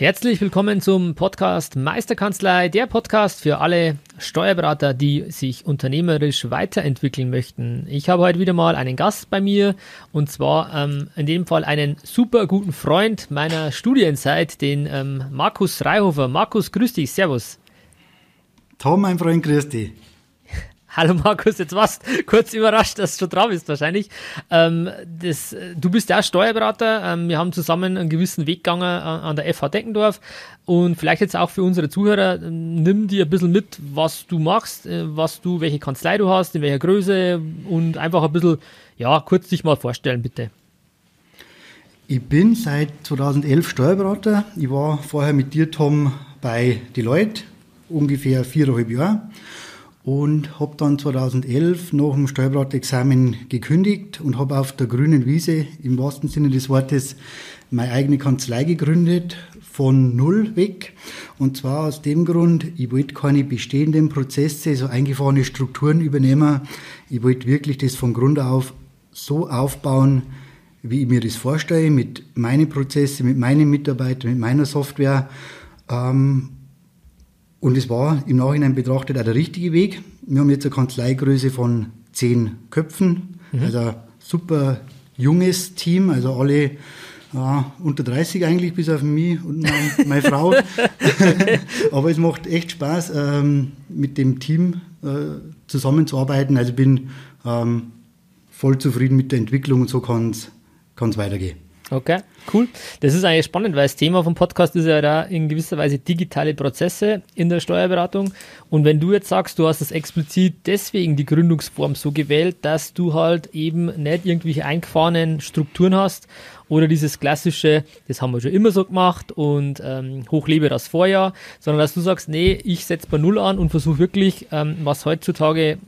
Herzlich willkommen zum Podcast Meisterkanzlei, der Podcast für alle Steuerberater, die sich unternehmerisch weiterentwickeln möchten. Ich habe heute wieder mal einen Gast bei mir und zwar ähm, in dem Fall einen super guten Freund meiner Studienzeit, den ähm, Markus Reihofer. Markus, grüß dich, servus. Tom, mein Freund, grüß dich. Hallo Markus, jetzt warst kurz überrascht, dass du dran bist wahrscheinlich. Ähm, das, du bist ja Steuerberater. Ähm, wir haben zusammen einen gewissen Weg gegangen an, an der FH Deckendorf. Und vielleicht jetzt auch für unsere Zuhörer, ähm, nimm dir ein bisschen mit, was du machst, äh, was du, welche Kanzlei du hast, in welcher Größe und einfach ein bisschen, ja, kurz dich mal vorstellen, bitte. Ich bin seit 2011 Steuerberater. Ich war vorher mit dir, Tom, bei Deloitte, ungefähr viereinhalb Jahre und habe dann 2011 nach dem Steuerberaterexamen gekündigt und habe auf der grünen Wiese im wahrsten Sinne des Wortes meine eigene Kanzlei gegründet, von null weg. Und zwar aus dem Grund, ich wollte keine bestehenden Prozesse, so eingefahrene Strukturen übernehmen. Ich wollte wirklich das von Grund auf so aufbauen, wie ich mir das vorstelle, mit meinen Prozessen, mit meinen Mitarbeitern, mit meiner Software. Ähm, und es war im Nachhinein betrachtet auch der richtige Weg. Wir haben jetzt eine Kanzleigröße von zehn Köpfen, mhm. also ein super junges Team, also alle ja, unter 30 eigentlich, bis auf mich und meine, meine Frau. Aber es macht echt Spaß, ähm, mit dem Team äh, zusammenzuarbeiten. Also bin ähm, voll zufrieden mit der Entwicklung und so kann es weitergehen. Okay, cool. Das ist eigentlich spannend, weil das Thema vom Podcast ist ja da in gewisser Weise digitale Prozesse in der Steuerberatung. Und wenn du jetzt sagst, du hast das explizit deswegen die Gründungsform so gewählt, dass du halt eben nicht irgendwelche eingefahrenen Strukturen hast oder dieses klassische, das haben wir schon immer so gemacht und ähm, hochlebe das Vorjahr, sondern dass du sagst, nee, ich setze bei Null an und versuche wirklich, ähm, was heutzutage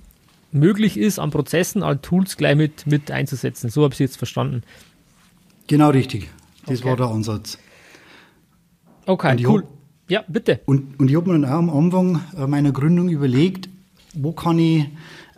möglich ist an Prozessen, an Tools gleich mit, mit einzusetzen. So habe ich es jetzt verstanden. Genau richtig. Das okay. war der Ansatz. Okay, cool. Hab, ja, bitte. Und, und ich habe mir dann auch am Anfang äh, meiner Gründung überlegt, wo kann ich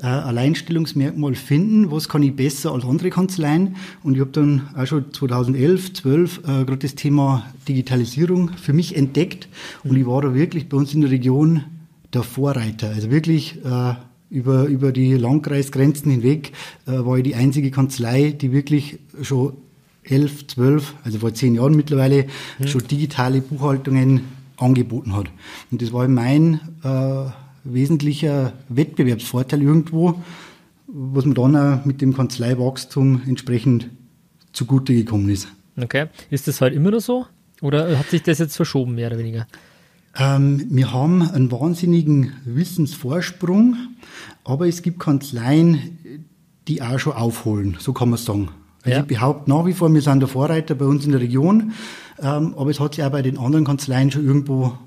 äh, Alleinstellungsmerkmal finden, was kann ich besser als andere Kanzleien. Und ich habe dann auch schon 2011, 12 äh, gerade das Thema Digitalisierung für mich entdeckt. Und mhm. ich war da wirklich bei uns in der Region der Vorreiter. Also wirklich äh, über, über die Landkreisgrenzen hinweg äh, war ich die einzige Kanzlei, die wirklich schon elf, zwölf, also vor zehn Jahren mittlerweile, mhm. schon digitale Buchhaltungen angeboten hat. Und das war mein äh, wesentlicher Wettbewerbsvorteil irgendwo, was mir dann auch mit dem Kanzleiwachstum entsprechend zugute gekommen ist. Okay. Ist das halt immer noch so? Oder hat sich das jetzt verschoben, mehr oder weniger? Ähm, wir haben einen wahnsinnigen Wissensvorsprung, aber es gibt Kanzleien, die auch schon aufholen, so kann man sagen. Also ja. ich behaupte nach wie vor, wir sind der Vorreiter bei uns in der Region, ähm, aber es hat sich auch bei den anderen Kanzleien schon irgendwo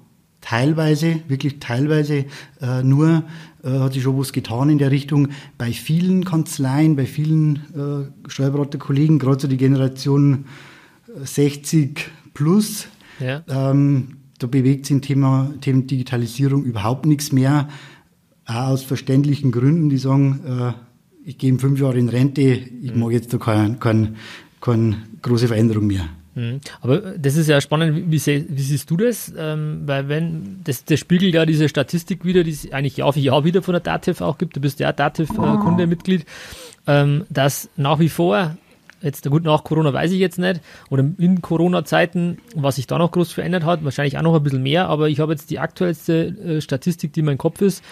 teilweise, wirklich teilweise äh, nur äh, hat sich schon was getan in der Richtung. Bei vielen Kanzleien, bei vielen äh, Steuerberaterkollegen, gerade so die Generation 60 äh, plus, ja. ähm, da bewegt sich im Thema, Thema Digitalisierung überhaupt nichts mehr. Auch aus verständlichen Gründen, die sagen, äh, ich gehe in fünf Jahre in Rente, ich mhm. mag jetzt da keine, keine, keine große Veränderung mehr. Mhm. Aber das ist ja spannend, wie, wie siehst du das? Ähm, weil wenn, das, das spiegelt ja diese Statistik wieder, die es eigentlich Jahr für Jahr wieder von der DATEV auch gibt, du bist ja DATEV-Kunde-Mitglied, äh, ähm, dass nach wie vor Jetzt gut, nach Corona weiß ich jetzt nicht. Oder in Corona-Zeiten, was sich da noch groß verändert hat, wahrscheinlich auch noch ein bisschen mehr, aber ich habe jetzt die aktuellste äh, Statistik, die in meinem Kopf ist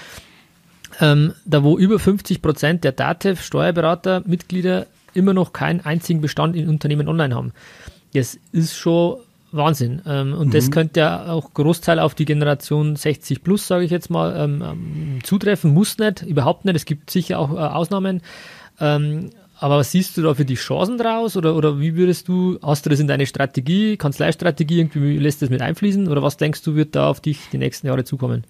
ähm, da wo über 50 Prozent der DATEV Steuerberater Mitglieder immer noch keinen einzigen Bestand in Unternehmen online haben. Das ist schon Wahnsinn. Ähm, und mhm. das könnte ja auch Großteil auf die Generation 60 plus, sage ich jetzt mal, ähm, ähm, zutreffen. Muss nicht, überhaupt nicht. Es gibt sicher auch äh, Ausnahmen. Ähm, aber was siehst du da für die Chancen draus? Oder, oder wie würdest du, hast du das in deine Strategie, Kanzleistrategie, irgendwie lässt das mit einfließen? Oder was denkst du, wird da auf dich die nächsten Jahre zukommen?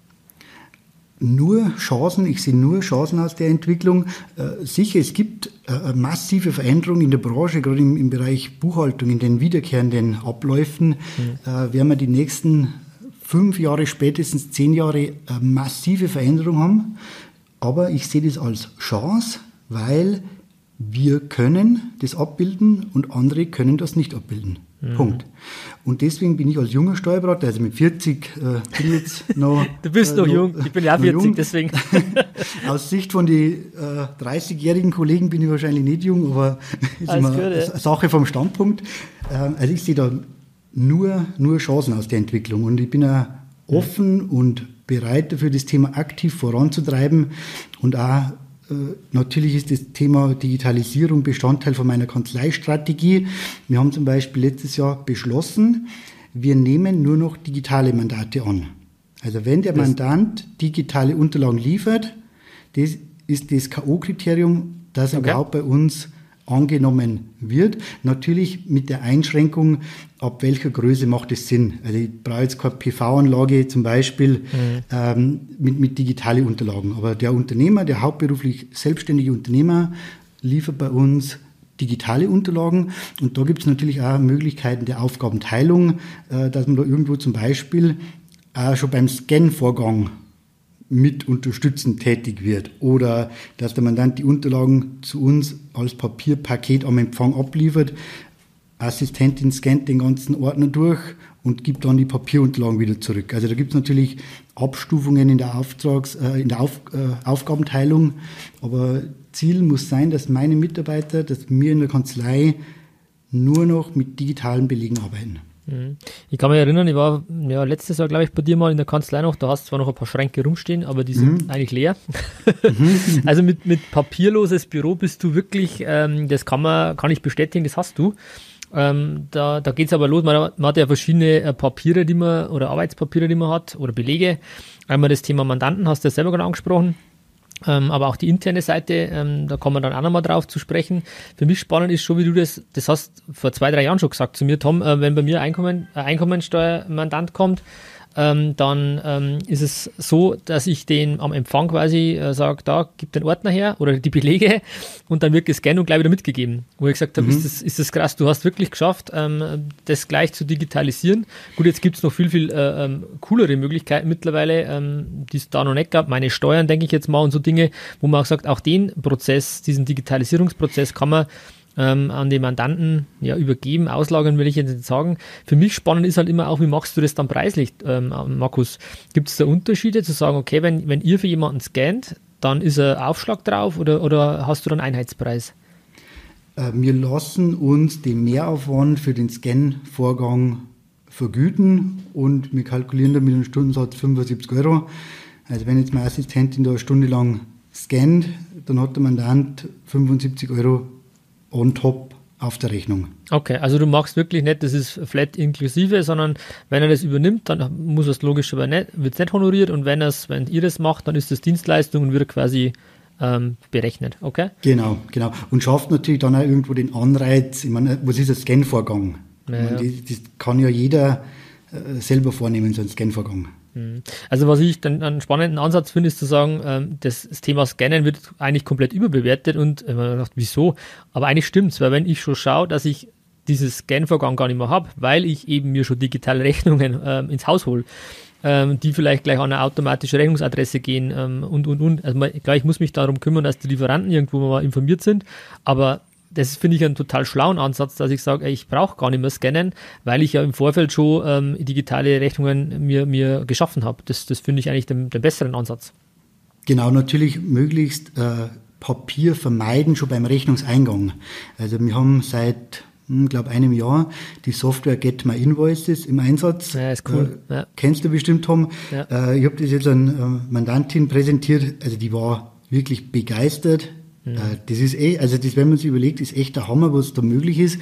Nur Chancen, ich sehe nur Chancen aus der Entwicklung. Äh, sicher, es gibt äh, massive Veränderungen in der Branche, gerade im, im, Bereich Buchhaltung, in den wiederkehrenden Abläufen. Mhm. Äh, werden wir die nächsten fünf Jahre, spätestens zehn Jahre massive Veränderungen haben. Aber ich sehe das als Chance, weil wir können das abbilden und andere können das nicht abbilden. Mhm. Punkt. Und deswegen bin ich als junger Steuerberater, also mit 40 äh, bin jetzt noch. du bist äh, noch, jung, ich bin ja 40, jung. deswegen. Aus Sicht von den äh, 30-jährigen Kollegen bin ich wahrscheinlich nicht jung, aber ist immer gut, ja. Sache vom Standpunkt. Ähm, also ich sehe da nur, nur Chancen aus der Entwicklung und ich bin ja offen und bereit dafür, das Thema aktiv voranzutreiben und auch Natürlich ist das Thema Digitalisierung Bestandteil von meiner Kanzleistrategie. Wir haben zum Beispiel letztes Jahr beschlossen, wir nehmen nur noch digitale Mandate an. Also wenn der das Mandant digitale Unterlagen liefert, das ist das K.O.-Kriterium, das okay. überhaupt bei uns angenommen wird. Natürlich mit der Einschränkung, ab welcher Größe macht es Sinn. Also ich brauche jetzt keine PV-Anlage zum Beispiel mhm. ähm, mit, mit digitale Unterlagen. Aber der Unternehmer, der hauptberuflich selbstständige Unternehmer, liefert bei uns digitale Unterlagen. Und da gibt es natürlich auch Möglichkeiten der Aufgabenteilung, äh, dass man da irgendwo zum Beispiel auch schon beim Scan-Vorgang mit unterstützend tätig wird oder dass der Mandant die Unterlagen zu uns als Papierpaket am Empfang abliefert. Assistentin scannt den ganzen Ordner durch und gibt dann die Papierunterlagen wieder zurück. Also da gibt es natürlich Abstufungen in der, Auftrags-, äh, in der Auf, äh, Aufgabenteilung, aber Ziel muss sein, dass meine Mitarbeiter, dass wir in der Kanzlei nur noch mit digitalen Belegen arbeiten. Mhm. Ich kann mich erinnern, ich war ja letztes Jahr, glaube ich, bei dir mal in der Kanzlei noch, da hast zwar noch ein paar Schränke rumstehen, aber die sind mhm. eigentlich leer. Mhm. also mit, mit papierloses Büro bist du wirklich, ähm, das kann man, kann ich bestätigen, das hast du. Ähm, da da geht es aber los, man, man, hat ja verschiedene äh, Papiere, die man, oder Arbeitspapiere, die man hat, oder Belege. Einmal das Thema Mandanten, hast du ja selber gerade angesprochen. Ähm, aber auch die interne Seite, ähm, da kommen wir dann auch nochmal drauf zu sprechen. Für mich spannend ist schon, wie du das, das hast vor zwei, drei Jahren schon gesagt zu mir, Tom, äh, wenn bei mir Einkommen, äh, Einkommensteuermandant kommt, ähm, dann ähm, ist es so, dass ich den am Empfang quasi äh, sage, da, gib den Ordner her oder die Belege und dann wird gescannt und gleich wieder mitgegeben. Wo ich gesagt habe, mhm. ist, das, ist das krass, du hast wirklich geschafft, ähm, das gleich zu digitalisieren. Gut, jetzt gibt es noch viel, viel äh, ähm, coolere Möglichkeiten mittlerweile, ähm, die es da noch nicht gab. Meine Steuern, denke ich jetzt mal, und so Dinge, wo man auch sagt, auch den Prozess, diesen Digitalisierungsprozess kann man ähm, an den Mandanten ja, übergeben, auslagern will ich jetzt nicht sagen. Für mich spannend ist halt immer auch, wie machst du das dann preislich, ähm, Markus? Gibt es da Unterschiede zu sagen, okay, wenn, wenn ihr für jemanden scannt, dann ist ein Aufschlag drauf oder, oder hast du dann Einheitspreis? Äh, wir lassen uns den Mehraufwand für den Scan-Vorgang vergüten und wir kalkulieren da mit einem Stundensatz 75 Euro. Also wenn jetzt meine Assistentin da eine Stunde lang scannt, dann hat der Mandant 75 Euro on top auf der Rechnung. Okay, also du machst wirklich nicht, das ist flat inklusive, sondern wenn er das übernimmt, dann muss es logischerweise nicht, wird es nicht honoriert und wenn es, wenn ihr das macht, dann ist das Dienstleistung und wird quasi ähm, berechnet, okay? Genau, genau. Und schafft natürlich dann auch irgendwo den Anreiz, ich meine, was ist ein Scan-Vorgang? Ja, das, das kann ja jeder selber vornehmen, so ein Scan-Vorgang. Also was ich dann einen spannenden Ansatz finde, ist zu sagen, ähm, das, Thema Scannen wird eigentlich komplett überbewertet und äh, man dachte, wieso? Aber eigentlich stimmt es, weil wenn ich schon schaue, dass ich dieses Scan-Vorgang gar nicht mehr habe, weil ich eben mir schon digitale Rechnungen ähm, ins Haus hole, ähm, die vielleicht gleich an eine automatische Rechnungsadresse gehen ähm, und, und, und. Also klar, ich muss mich darum kümmern, dass die Lieferanten irgendwo mal informiert sind, aber das finde ich einen total schlauen Ansatz, dass ich sage, ich brauche gar nicht mehr scannen, weil ich ja im Vorfeld schon ähm, digitale Rechnungen mir, mir geschaffen habe. Das, das finde ich eigentlich den, den, besseren Ansatz. Genau, natürlich möglichst äh, Papier vermeiden schon beim Rechnungseingang. Also wir haben seit hm, glaube einem Jahr die Software Get My Invoices im Einsatz. Ja, ist cool. Äh, ja. Kennst du bestimmt, Tom. Ja. Äh, ich habe das jetzt an äh, Mandantin präsentiert, also die war wirklich begeistert. Ja. Äh, das ist eh, also das, wenn man sich überlegt, ist echt der Hammer, was da möglich ist,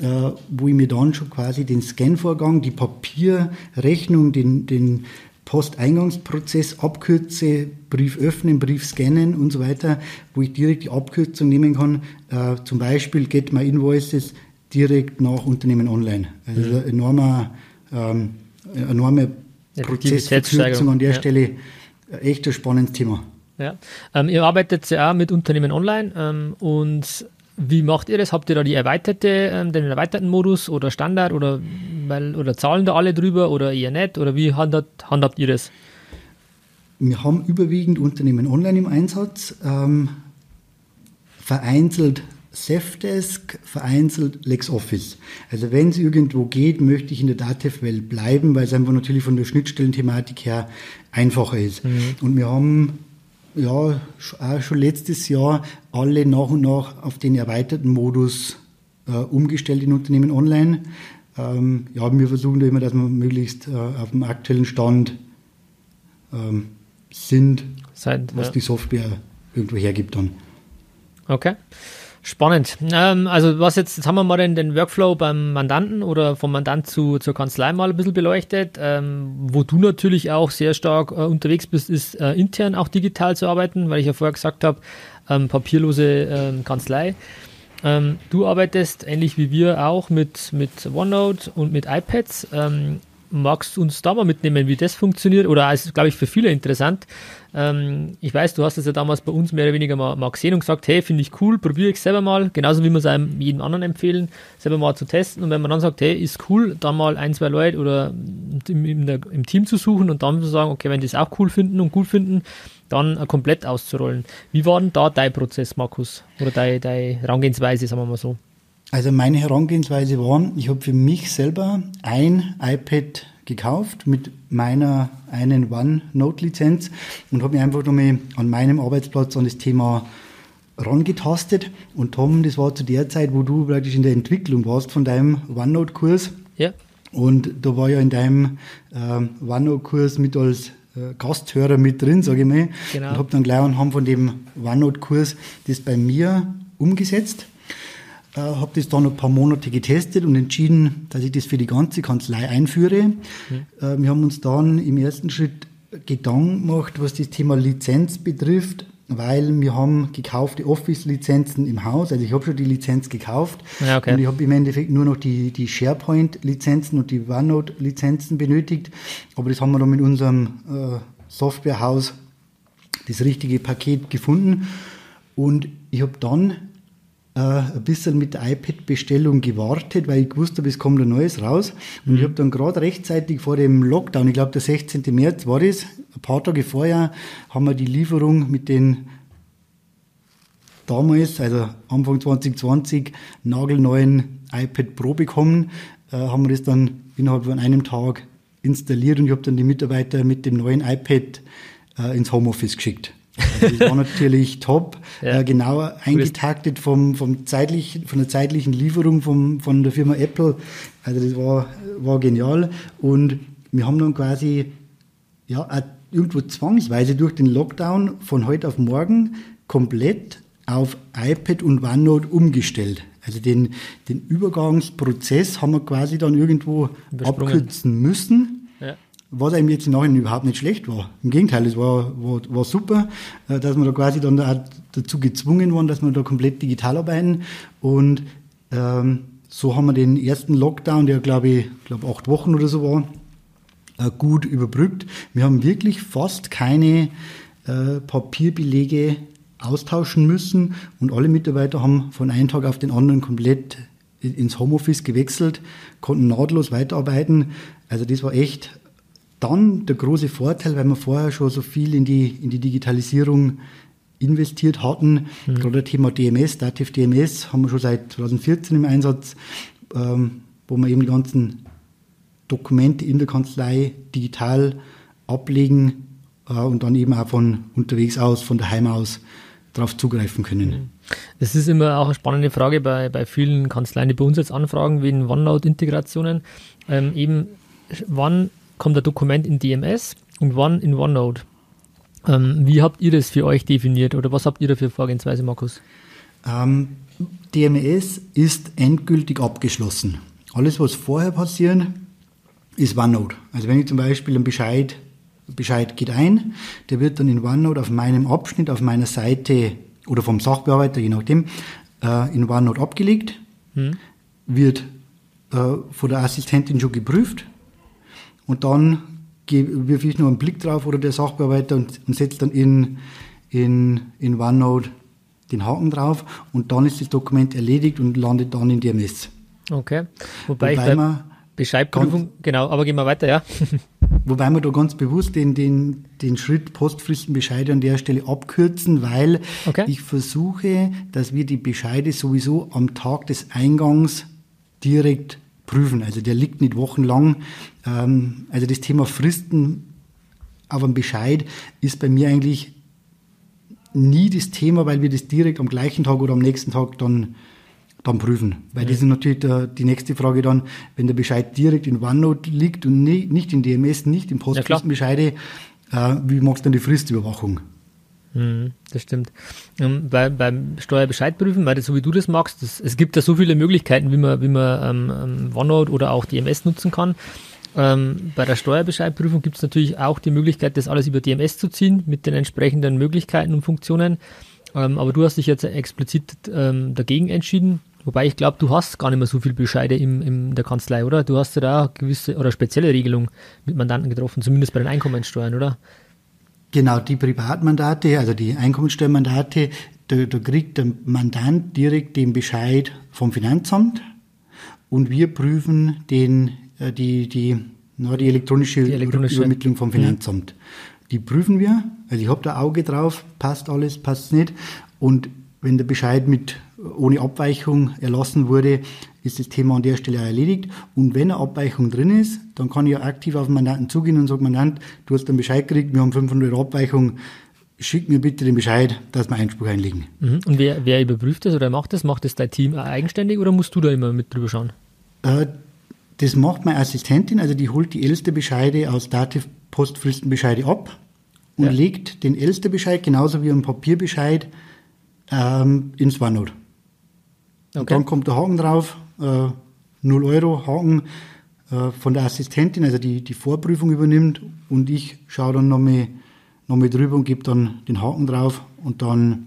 äh, wo ich mir dann schon quasi den Scan-Vorgang, die Papierrechnung, den, den Posteingangsprozess abkürze, Brief öffnen, Brief scannen und so weiter, wo ich direkt die Abkürzung nehmen kann. Äh, zum Beispiel Get My Invoices direkt nach Unternehmen online. Also mhm. enorme, ähm, enorme Prozessverkürzung an der ja. Stelle. Echt ein spannendes Thema. Ja. Ähm, ihr arbeitet ja auch mit Unternehmen online ähm, und wie macht ihr das? Habt ihr da die erweiterte, ähm, den erweiterten Modus oder Standard oder, weil, oder zahlen da alle drüber oder eher nicht? Oder wie handhabt, handhabt ihr das? Wir haben überwiegend Unternehmen online im Einsatz, ähm, vereinzelt Safdesk, vereinzelt LexOffice. Also wenn es irgendwo geht, möchte ich in der Datev-Welt bleiben, weil es einfach natürlich von der Schnittstellenthematik her einfacher ist. Mhm. Und wir haben ja, auch schon letztes Jahr alle nach und nach auf den erweiterten Modus äh, umgestellt in Unternehmen online. Ähm, ja, wir versuchen da immer, dass wir möglichst äh, auf dem aktuellen Stand ähm, sind, Seit, was ja. die Software irgendwo hergibt dann. Okay. Spannend. Ähm, also was jetzt, jetzt haben wir mal den, den Workflow beim Mandanten oder vom Mandant zu, zur Kanzlei mal ein bisschen beleuchtet. Ähm, wo du natürlich auch sehr stark äh, unterwegs bist, ist äh, intern auch digital zu arbeiten, weil ich ja vorher gesagt habe, ähm, papierlose ähm, Kanzlei. Ähm, du arbeitest ähnlich wie wir auch mit, mit OneNote und mit iPads. Magst du uns da mal mitnehmen, wie das funktioniert? Oder ist, glaube ich, für viele interessant. Ähm, ich weiß, du hast es ja damals bei uns mehr oder weniger mal, mal gesehen und gesagt, hey, finde ich cool, probiere ich selber mal. Genauso wie wir es einem jedem anderen empfehlen, selber mal zu testen. Und wenn man dann sagt, hey, ist cool, dann mal ein, zwei Leute oder im, der, im Team zu suchen und dann zu sagen, okay, wenn die es auch cool finden und gut finden, dann äh, komplett auszurollen. Wie war denn da dein Prozess, Markus? Oder deine, deine Herangehensweise, sagen wir mal so? Also meine Herangehensweise war, ich habe für mich selber ein iPad gekauft mit meiner einen OneNote-Lizenz und habe mich einfach nochmal an meinem Arbeitsplatz an das Thema rangetastet. Und Tom, das war zu der Zeit, wo du praktisch in der Entwicklung warst von deinem OneNote-Kurs. Ja. Und da war ja in deinem äh, OneNote-Kurs mit als äh, Gasthörer mit drin, sage ich mal. Genau. Und habe dann gleich anhand von dem OneNote-Kurs das bei mir umgesetzt äh, habe das dann ein paar Monate getestet und entschieden, dass ich das für die ganze Kanzlei einführe. Mhm. Äh, wir haben uns dann im ersten Schritt Gedanken gemacht, was das Thema Lizenz betrifft, weil wir haben gekaufte Office-Lizenzen im Haus. Also ich habe schon die Lizenz gekauft ja, okay. und ich habe im Endeffekt nur noch die, die SharePoint-Lizenzen und die OneNote-Lizenzen benötigt. Aber das haben wir dann mit unserem äh, Softwarehaus das richtige Paket gefunden. Und ich habe dann äh, ein bisschen mit der iPad-Bestellung gewartet, weil ich gewusst habe, es kommt ein neues raus. Und mhm. ich habe dann gerade rechtzeitig vor dem Lockdown, ich glaube der 16. März war das, ein paar Tage vorher, haben wir die Lieferung mit den damals, also Anfang 2020, nagelneuen iPad Pro bekommen, äh, haben wir das dann innerhalb von einem Tag installiert und ich habe dann die Mitarbeiter mit dem neuen iPad äh, ins Homeoffice geschickt. Also das war natürlich top, ja. äh, genau eingetaktet vom, vom zeitlich, von der zeitlichen Lieferung vom, von der Firma Apple. Also das war, war genial. Und wir haben dann quasi ja, irgendwo zwangsweise durch den Lockdown von heute auf morgen komplett auf iPad und OneNote umgestellt. Also den, den Übergangsprozess haben wir quasi dann irgendwo abkürzen müssen was einem jetzt im Nachhinein überhaupt nicht schlecht war. Im Gegenteil, es war, war, war super, äh, dass wir da quasi dann da dazu gezwungen waren, dass wir da komplett digital arbeiten. Und ähm, so haben wir den ersten Lockdown, der glaube ich, glaube acht Wochen oder so war, äh, gut überbrückt. Wir haben wirklich fast keine äh, Papierbelege austauschen müssen und alle Mitarbeiter haben von einem Tag auf den anderen komplett ins Homeoffice gewechselt, konnten nahtlos weiterarbeiten. Also das war echt dann der große Vorteil, weil wir vorher schon so viel in die, in die Digitalisierung investiert hatten, mhm. gerade das Thema DMS, Dativ DMS, haben wir schon seit 2014 im Einsatz, ähm, wo wir eben die ganzen Dokumente in der Kanzlei digital ablegen äh, und dann eben auch von unterwegs aus, von daheim aus darauf zugreifen können. Mhm. Das ist immer auch eine spannende Frage bei, bei vielen Kanzleien, die bei uns jetzt anfragen, wegen OneNote-Integrationen. Ähm, eben, wann kommt ein Dokument in DMS und wann in OneNote. Ähm, wie habt ihr das für euch definiert oder was habt ihr da für Vorgehensweise, Markus? Ähm, DMS ist endgültig abgeschlossen. Alles, was vorher passiert, ist OneNote. Also wenn ich zum Beispiel einen Bescheid Bescheid geht ein, der wird dann in OneNote auf meinem Abschnitt, auf meiner Seite oder vom Sachbearbeiter, je nachdem, äh, in OneNote abgelegt, hm. wird äh, von der Assistentin schon geprüft und dann wirf ich nur einen Blick drauf oder der Sachbearbeiter und, und setzt dann in, in, in OneNote den Haken drauf und dann ist das Dokument erledigt und landet dann in DMS. Okay. Wobei, Wobei ich man Bescheidprüfung, genau, aber gehen wir weiter, ja. Wobei wir da ganz bewusst den, den, den Schritt Postfristenbescheide an der Stelle abkürzen, weil okay. ich versuche, dass wir die Bescheide sowieso am Tag des Eingangs direkt prüfen. Also der liegt nicht wochenlang. Ähm, also das Thema Fristen auf einem Bescheid ist bei mir eigentlich nie das Thema, weil wir das direkt am gleichen Tag oder am nächsten Tag dann, dann prüfen. Weil ja. das ist natürlich der, die nächste Frage dann, wenn der Bescheid direkt in OneNote liegt und nie, nicht in DMS, nicht in Postfristenbescheide, ja, äh, wie machst du dann die Fristüberwachung? Mhm, das stimmt. Ähm, bei, beim Steuerbescheidprüfen, weil das, so wie du das magst, das, es gibt da so viele Möglichkeiten, wie man, wie man ähm, ähm OneNote oder auch DMS nutzen kann. Ähm, bei der Steuerbescheidprüfung gibt es natürlich auch die Möglichkeit, das alles über DMS zu ziehen mit den entsprechenden Möglichkeiten und Funktionen. Ähm, aber du hast dich jetzt explizit ähm, dagegen entschieden. Wobei ich glaube, du hast gar nicht mehr so viel Bescheide in, in der Kanzlei, oder? Du hast ja da gewisse oder spezielle Regelungen mit Mandanten getroffen, zumindest bei den Einkommensteuern, oder? Genau, die Privatmandate, also die Einkommensteuermandate, da, da kriegt der Mandant direkt den Bescheid vom Finanzamt und wir prüfen den äh, die, die, na, die elektronische, die elektronische Übermittlung vom. Finanzamt. Mhm. Die prüfen wir, also ich habe da Auge drauf, passt alles, passt nicht. Und wenn der Bescheid mit ohne Abweichung erlassen wurde, ist das Thema an der Stelle erledigt. Und wenn eine Abweichung drin ist, dann kann ich ja aktiv auf den Mandanten zugehen und sagen, Mandant, du hast einen Bescheid gekriegt, wir haben 500 Euro Abweichung, schick mir bitte den Bescheid, dass wir Einspruch einlegen. Mhm. Und wer, wer überprüft das oder macht das? Macht das dein Team eigenständig oder musst du da immer mit drüber schauen? Äh, das macht meine Assistentin, also die holt die älteste Bescheide aus Dativ Postfristenbescheide ab und ja. legt den ältesten Bescheid genauso wie einen Papierbescheid ähm, ins OneNote. Okay. Und dann kommt der Haken drauf, äh, 0 Euro Haken äh, von der Assistentin, also die die Vorprüfung übernimmt und ich schaue dann nochmal noch drüber und gebe dann den Haken drauf und dann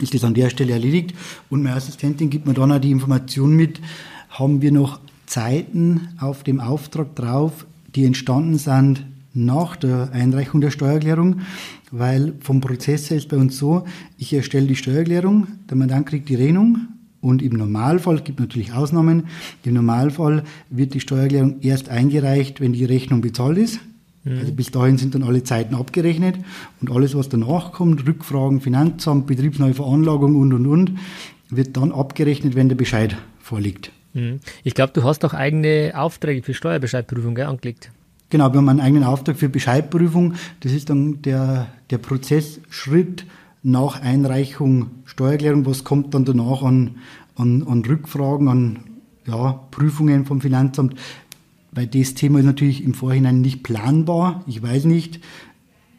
ist das an der Stelle erledigt. Und meine Assistentin gibt mir dann auch die Information mit, haben wir noch Zeiten auf dem Auftrag drauf, die entstanden sind nach der Einreichung der Steuererklärung, weil vom Prozess her ist bei uns so, ich erstelle die Steuererklärung, der Mandant kriegt die Rechnung und im Normalfall, es gibt natürlich Ausnahmen, im Normalfall wird die Steuererklärung erst eingereicht, wenn die Rechnung bezahlt ist. Mhm. Also bis dahin sind dann alle Zeiten abgerechnet und alles, was danach kommt, Rückfragen, Finanzamt, betriebsneue Veranlagung und, und, und, wird dann abgerechnet, wenn der Bescheid vorliegt. Mhm. Ich glaube, du hast auch eigene Aufträge für Steuerbescheidprüfung gell, angelegt. Genau, wir haben einen eigenen Auftrag für Bescheidprüfung. Das ist dann der, der Prozessschritt nach Einreichung Steuererklärung. Was kommt dann danach an, an, an Rückfragen, an ja, Prüfungen vom Finanzamt? Weil das Thema ist natürlich im Vorhinein nicht planbar. Ich weiß nicht,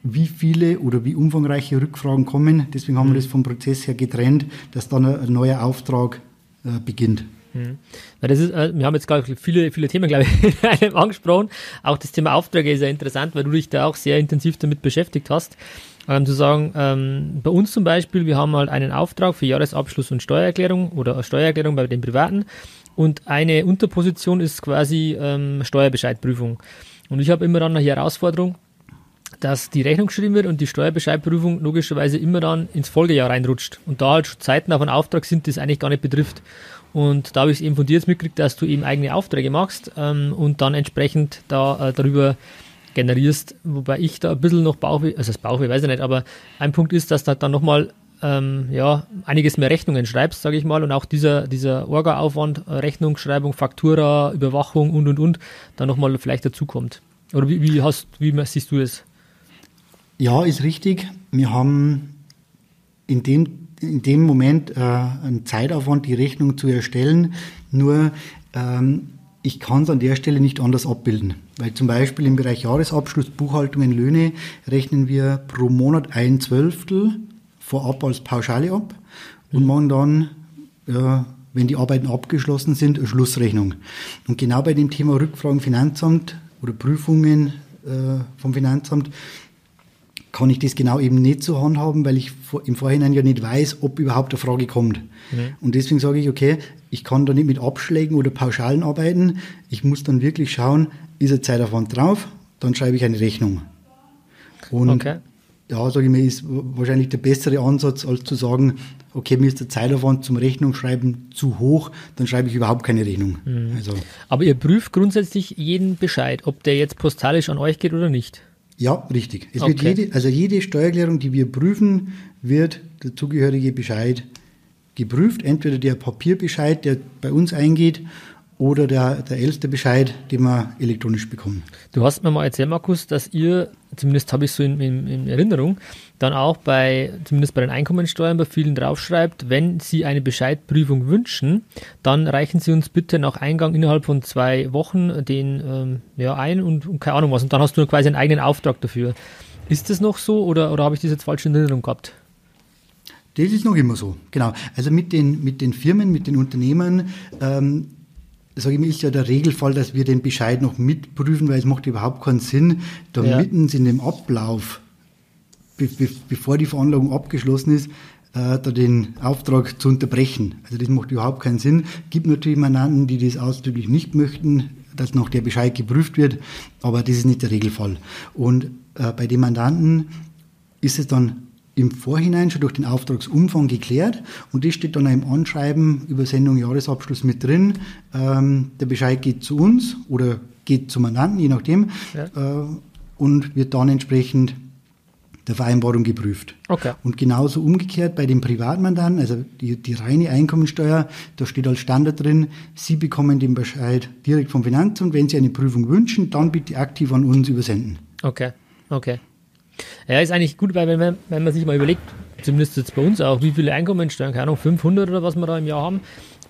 wie viele oder wie umfangreiche Rückfragen kommen. Deswegen haben wir mhm. das vom Prozess her getrennt, dass dann ein, neuer Auftrag äh, beginnt. Mhm. Weil das ist, äh, wir haben jetzt ich viele, viele Themen, glaube ich, in einem angesprochen. Auch das Thema Aufträge ist ja interessant, weil du dich da auch sehr intensiv damit beschäftigt hast. Ähm, zu sagen, ähm, bei uns zum Beispiel, wir haben halt einen Auftrag für Jahresabschluss und Steuererklärung oder Steuererklärung bei den Privaten und eine Unterposition ist quasi ähm, Steuerbescheidprüfung. Und ich habe immer dann eine Herausforderung, dass die Rechnung geschrieben wird und die Steuerbescheidprüfung logischerweise immer dann ins Folgejahr reinrutscht und da halt Zeiten auf einen Auftrag sind, es eigentlich gar nicht betrifft. Und da habe ich es eben von dir jetzt mitgekriegt, dass du eben eigene Aufträge machst ähm, und dann entsprechend da äh, darüber generierst, wobei ich da ein bisschen noch Bauchweh, also das Bauchweh weiß ich nicht, aber ein Punkt ist, dass du dann nochmal ähm, ja, einiges mehr Rechnungen schreibst, sage ich mal, und auch dieser, dieser Orga-Aufwand, äh, Rechnungsschreibung, Faktura, Überwachung und und und, dann nochmal vielleicht dazukommt. Oder wie, wie, hast, wie siehst du das? Ja, ist richtig. Wir haben in dem in dem Moment äh, einen Zeitaufwand, die Rechnung zu erstellen. Nur ähm, ich kann es an der Stelle nicht anders abbilden. Weil zum Beispiel im Bereich Jahresabschluss, Buchhaltungen, Löhne rechnen wir pro Monat ein Zwölftel vorab als Pauschale ab und mhm. machen dann, äh, wenn die Arbeiten abgeschlossen sind, eine Schlussrechnung. Und genau bei dem Thema Rückfragen Finanzamt oder Prüfungen äh, vom Finanzamt, kann ich das genau eben nicht so handhaben, weil ich im Vorhinein ja nicht weiß, ob überhaupt eine Frage kommt. Mhm. Und deswegen sage ich, okay, ich kann da nicht mit Abschlägen oder Pauschalen arbeiten. Ich muss dann wirklich schauen, ist ein Zeitaufwand drauf, dann schreibe ich eine Rechnung. Und okay. ja, sage ich mir, ist wahrscheinlich der bessere Ansatz, als zu sagen, okay, mir ist der Zeitaufwand zum Rechnungsschreiben zu hoch, dann schreibe ich überhaupt keine Rechnung. Mhm. Also. Aber ihr prüft grundsätzlich jeden Bescheid, ob der jetzt postalisch an euch geht oder nicht? Ja, richtig. Es okay. wird jede, also jede Steuererklärung, die wir prüfen, wird der zugehörige Bescheid geprüft. Entweder der Papierbescheid, der bei uns eingeht, oder der, der älteste Bescheid, den wir elektronisch bekommen. Du hast mir mal erzählt, Markus, dass ihr, zumindest habe ich so in, in, in, Erinnerung, dann auch bei, zumindest bei den Einkommensteuern bei vielen draufschreibt, wenn Sie eine Bescheidprüfung wünschen, dann reichen Sie uns bitte nach Eingang innerhalb von zwei Wochen den ähm, ja, ein und, und keine Ahnung was. Und dann hast du quasi einen eigenen Auftrag dafür. Ist das noch so oder, oder habe ich das jetzt falsch in Erinnerung gehabt? Das ist noch immer so, genau. Also mit den, mit den Firmen, mit den Unternehmen ähm, sage ich mir, ist ja der Regelfall, dass wir den Bescheid noch mitprüfen, weil es macht überhaupt keinen Sinn, da ja. mitten in dem Ablauf, be be bevor die Veranlagung abgeschlossen ist, äh, da den Auftrag zu unterbrechen. Also das macht überhaupt keinen Sinn. Gibt natürlich Mandanten, die das ausdrücklich nicht möchten, dass noch der Bescheid geprüft wird, aber das ist nicht der Regelfall. Und äh, bei den Mandanten ist es dann im Vorhinein schon durch den Auftragsumfang geklärt und das steht dann im Anschreiben über Sendung Jahresabschluss mit drin. Ähm, der Bescheid geht zu uns oder geht zum Mandanten, je nachdem, ja. äh, und wird dann entsprechend der Vereinbarung geprüft. Okay. Und genauso umgekehrt bei den Privatmandanten, also die, die reine Einkommensteuer, da steht als Standard drin, Sie bekommen den Bescheid direkt vom Finanzamt. Wenn Sie eine Prüfung wünschen, dann bitte aktiv an uns übersenden. Okay, okay. Ja, ist eigentlich gut, weil wenn man, wenn man sich mal überlegt, zumindest jetzt bei uns auch, wie viele Einkommensteuern, keine Ahnung, 500 oder was wir da im Jahr haben,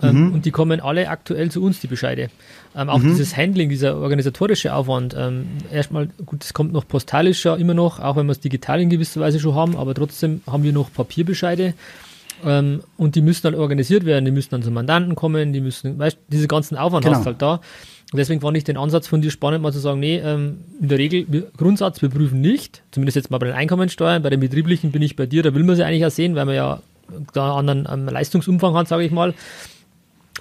ähm, mhm. und die kommen alle aktuell zu uns, die Bescheide. Ähm, auch mhm. dieses Handling, dieser organisatorische Aufwand, ähm, erstmal, gut, das kommt noch postalisch ja immer noch, auch wenn wir es digital in gewisser Weise schon haben, aber trotzdem haben wir noch Papierbescheide. Ähm, und die müssen dann organisiert werden, die müssen dann zum Mandanten kommen, die müssen, weißt diese ganzen Aufwand genau. hast halt da. Und deswegen fand ich den Ansatz von dir spannend, mal zu sagen, nee, ähm, in der Regel, wir, Grundsatz, wir prüfen nicht, zumindest jetzt mal bei den Einkommensteuern, bei den betrieblichen bin ich bei dir, da will man sie eigentlich auch sehen, weil man ja da einen anderen Leistungsumfang hat, sage ich mal.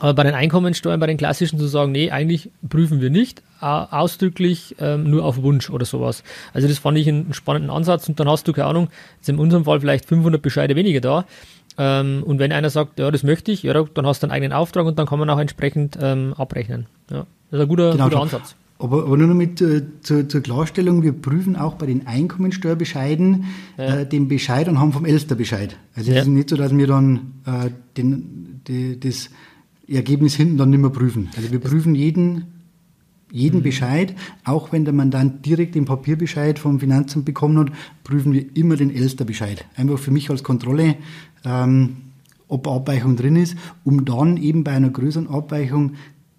Aber bei den Einkommensteuern, bei den klassischen zu sagen, nee, eigentlich prüfen wir nicht, ausdrücklich ähm, nur auf Wunsch oder sowas. Also das fand ich einen, spannenden Ansatz und dann hast du, keine Ahnung, jetzt in unserem Fall vielleicht 500 Bescheide weniger da. Ähm, und wenn einer sagt, ja, das möchte ich, ja, dann hast du einen eigenen Auftrag und dann kann man auch entsprechend ähm, abrechnen. Ja. Das ist ein guter, genau, guter Ansatz. Aber, aber nur noch mit äh, zur, zur, Klarstellung, wir prüfen auch bei den Einkommensteuerbescheiden ja. äh, den Bescheid und haben vom Elsterbescheid. Also es ja. ist nicht so, dass wir dann äh, den, die, das Ergebnis hinten dann nicht mehr prüfen. Also wir prüfen jeden, jeden mhm. Bescheid, auch wenn der Mandant direkt den Papierbescheid vom Finanzamt bekommen hat, prüfen wir immer den Elsterbescheid. Einfach für mich als Kontrolle, ähm, ob Abweichung drin ist, um dann eben bei einer größeren Abweichung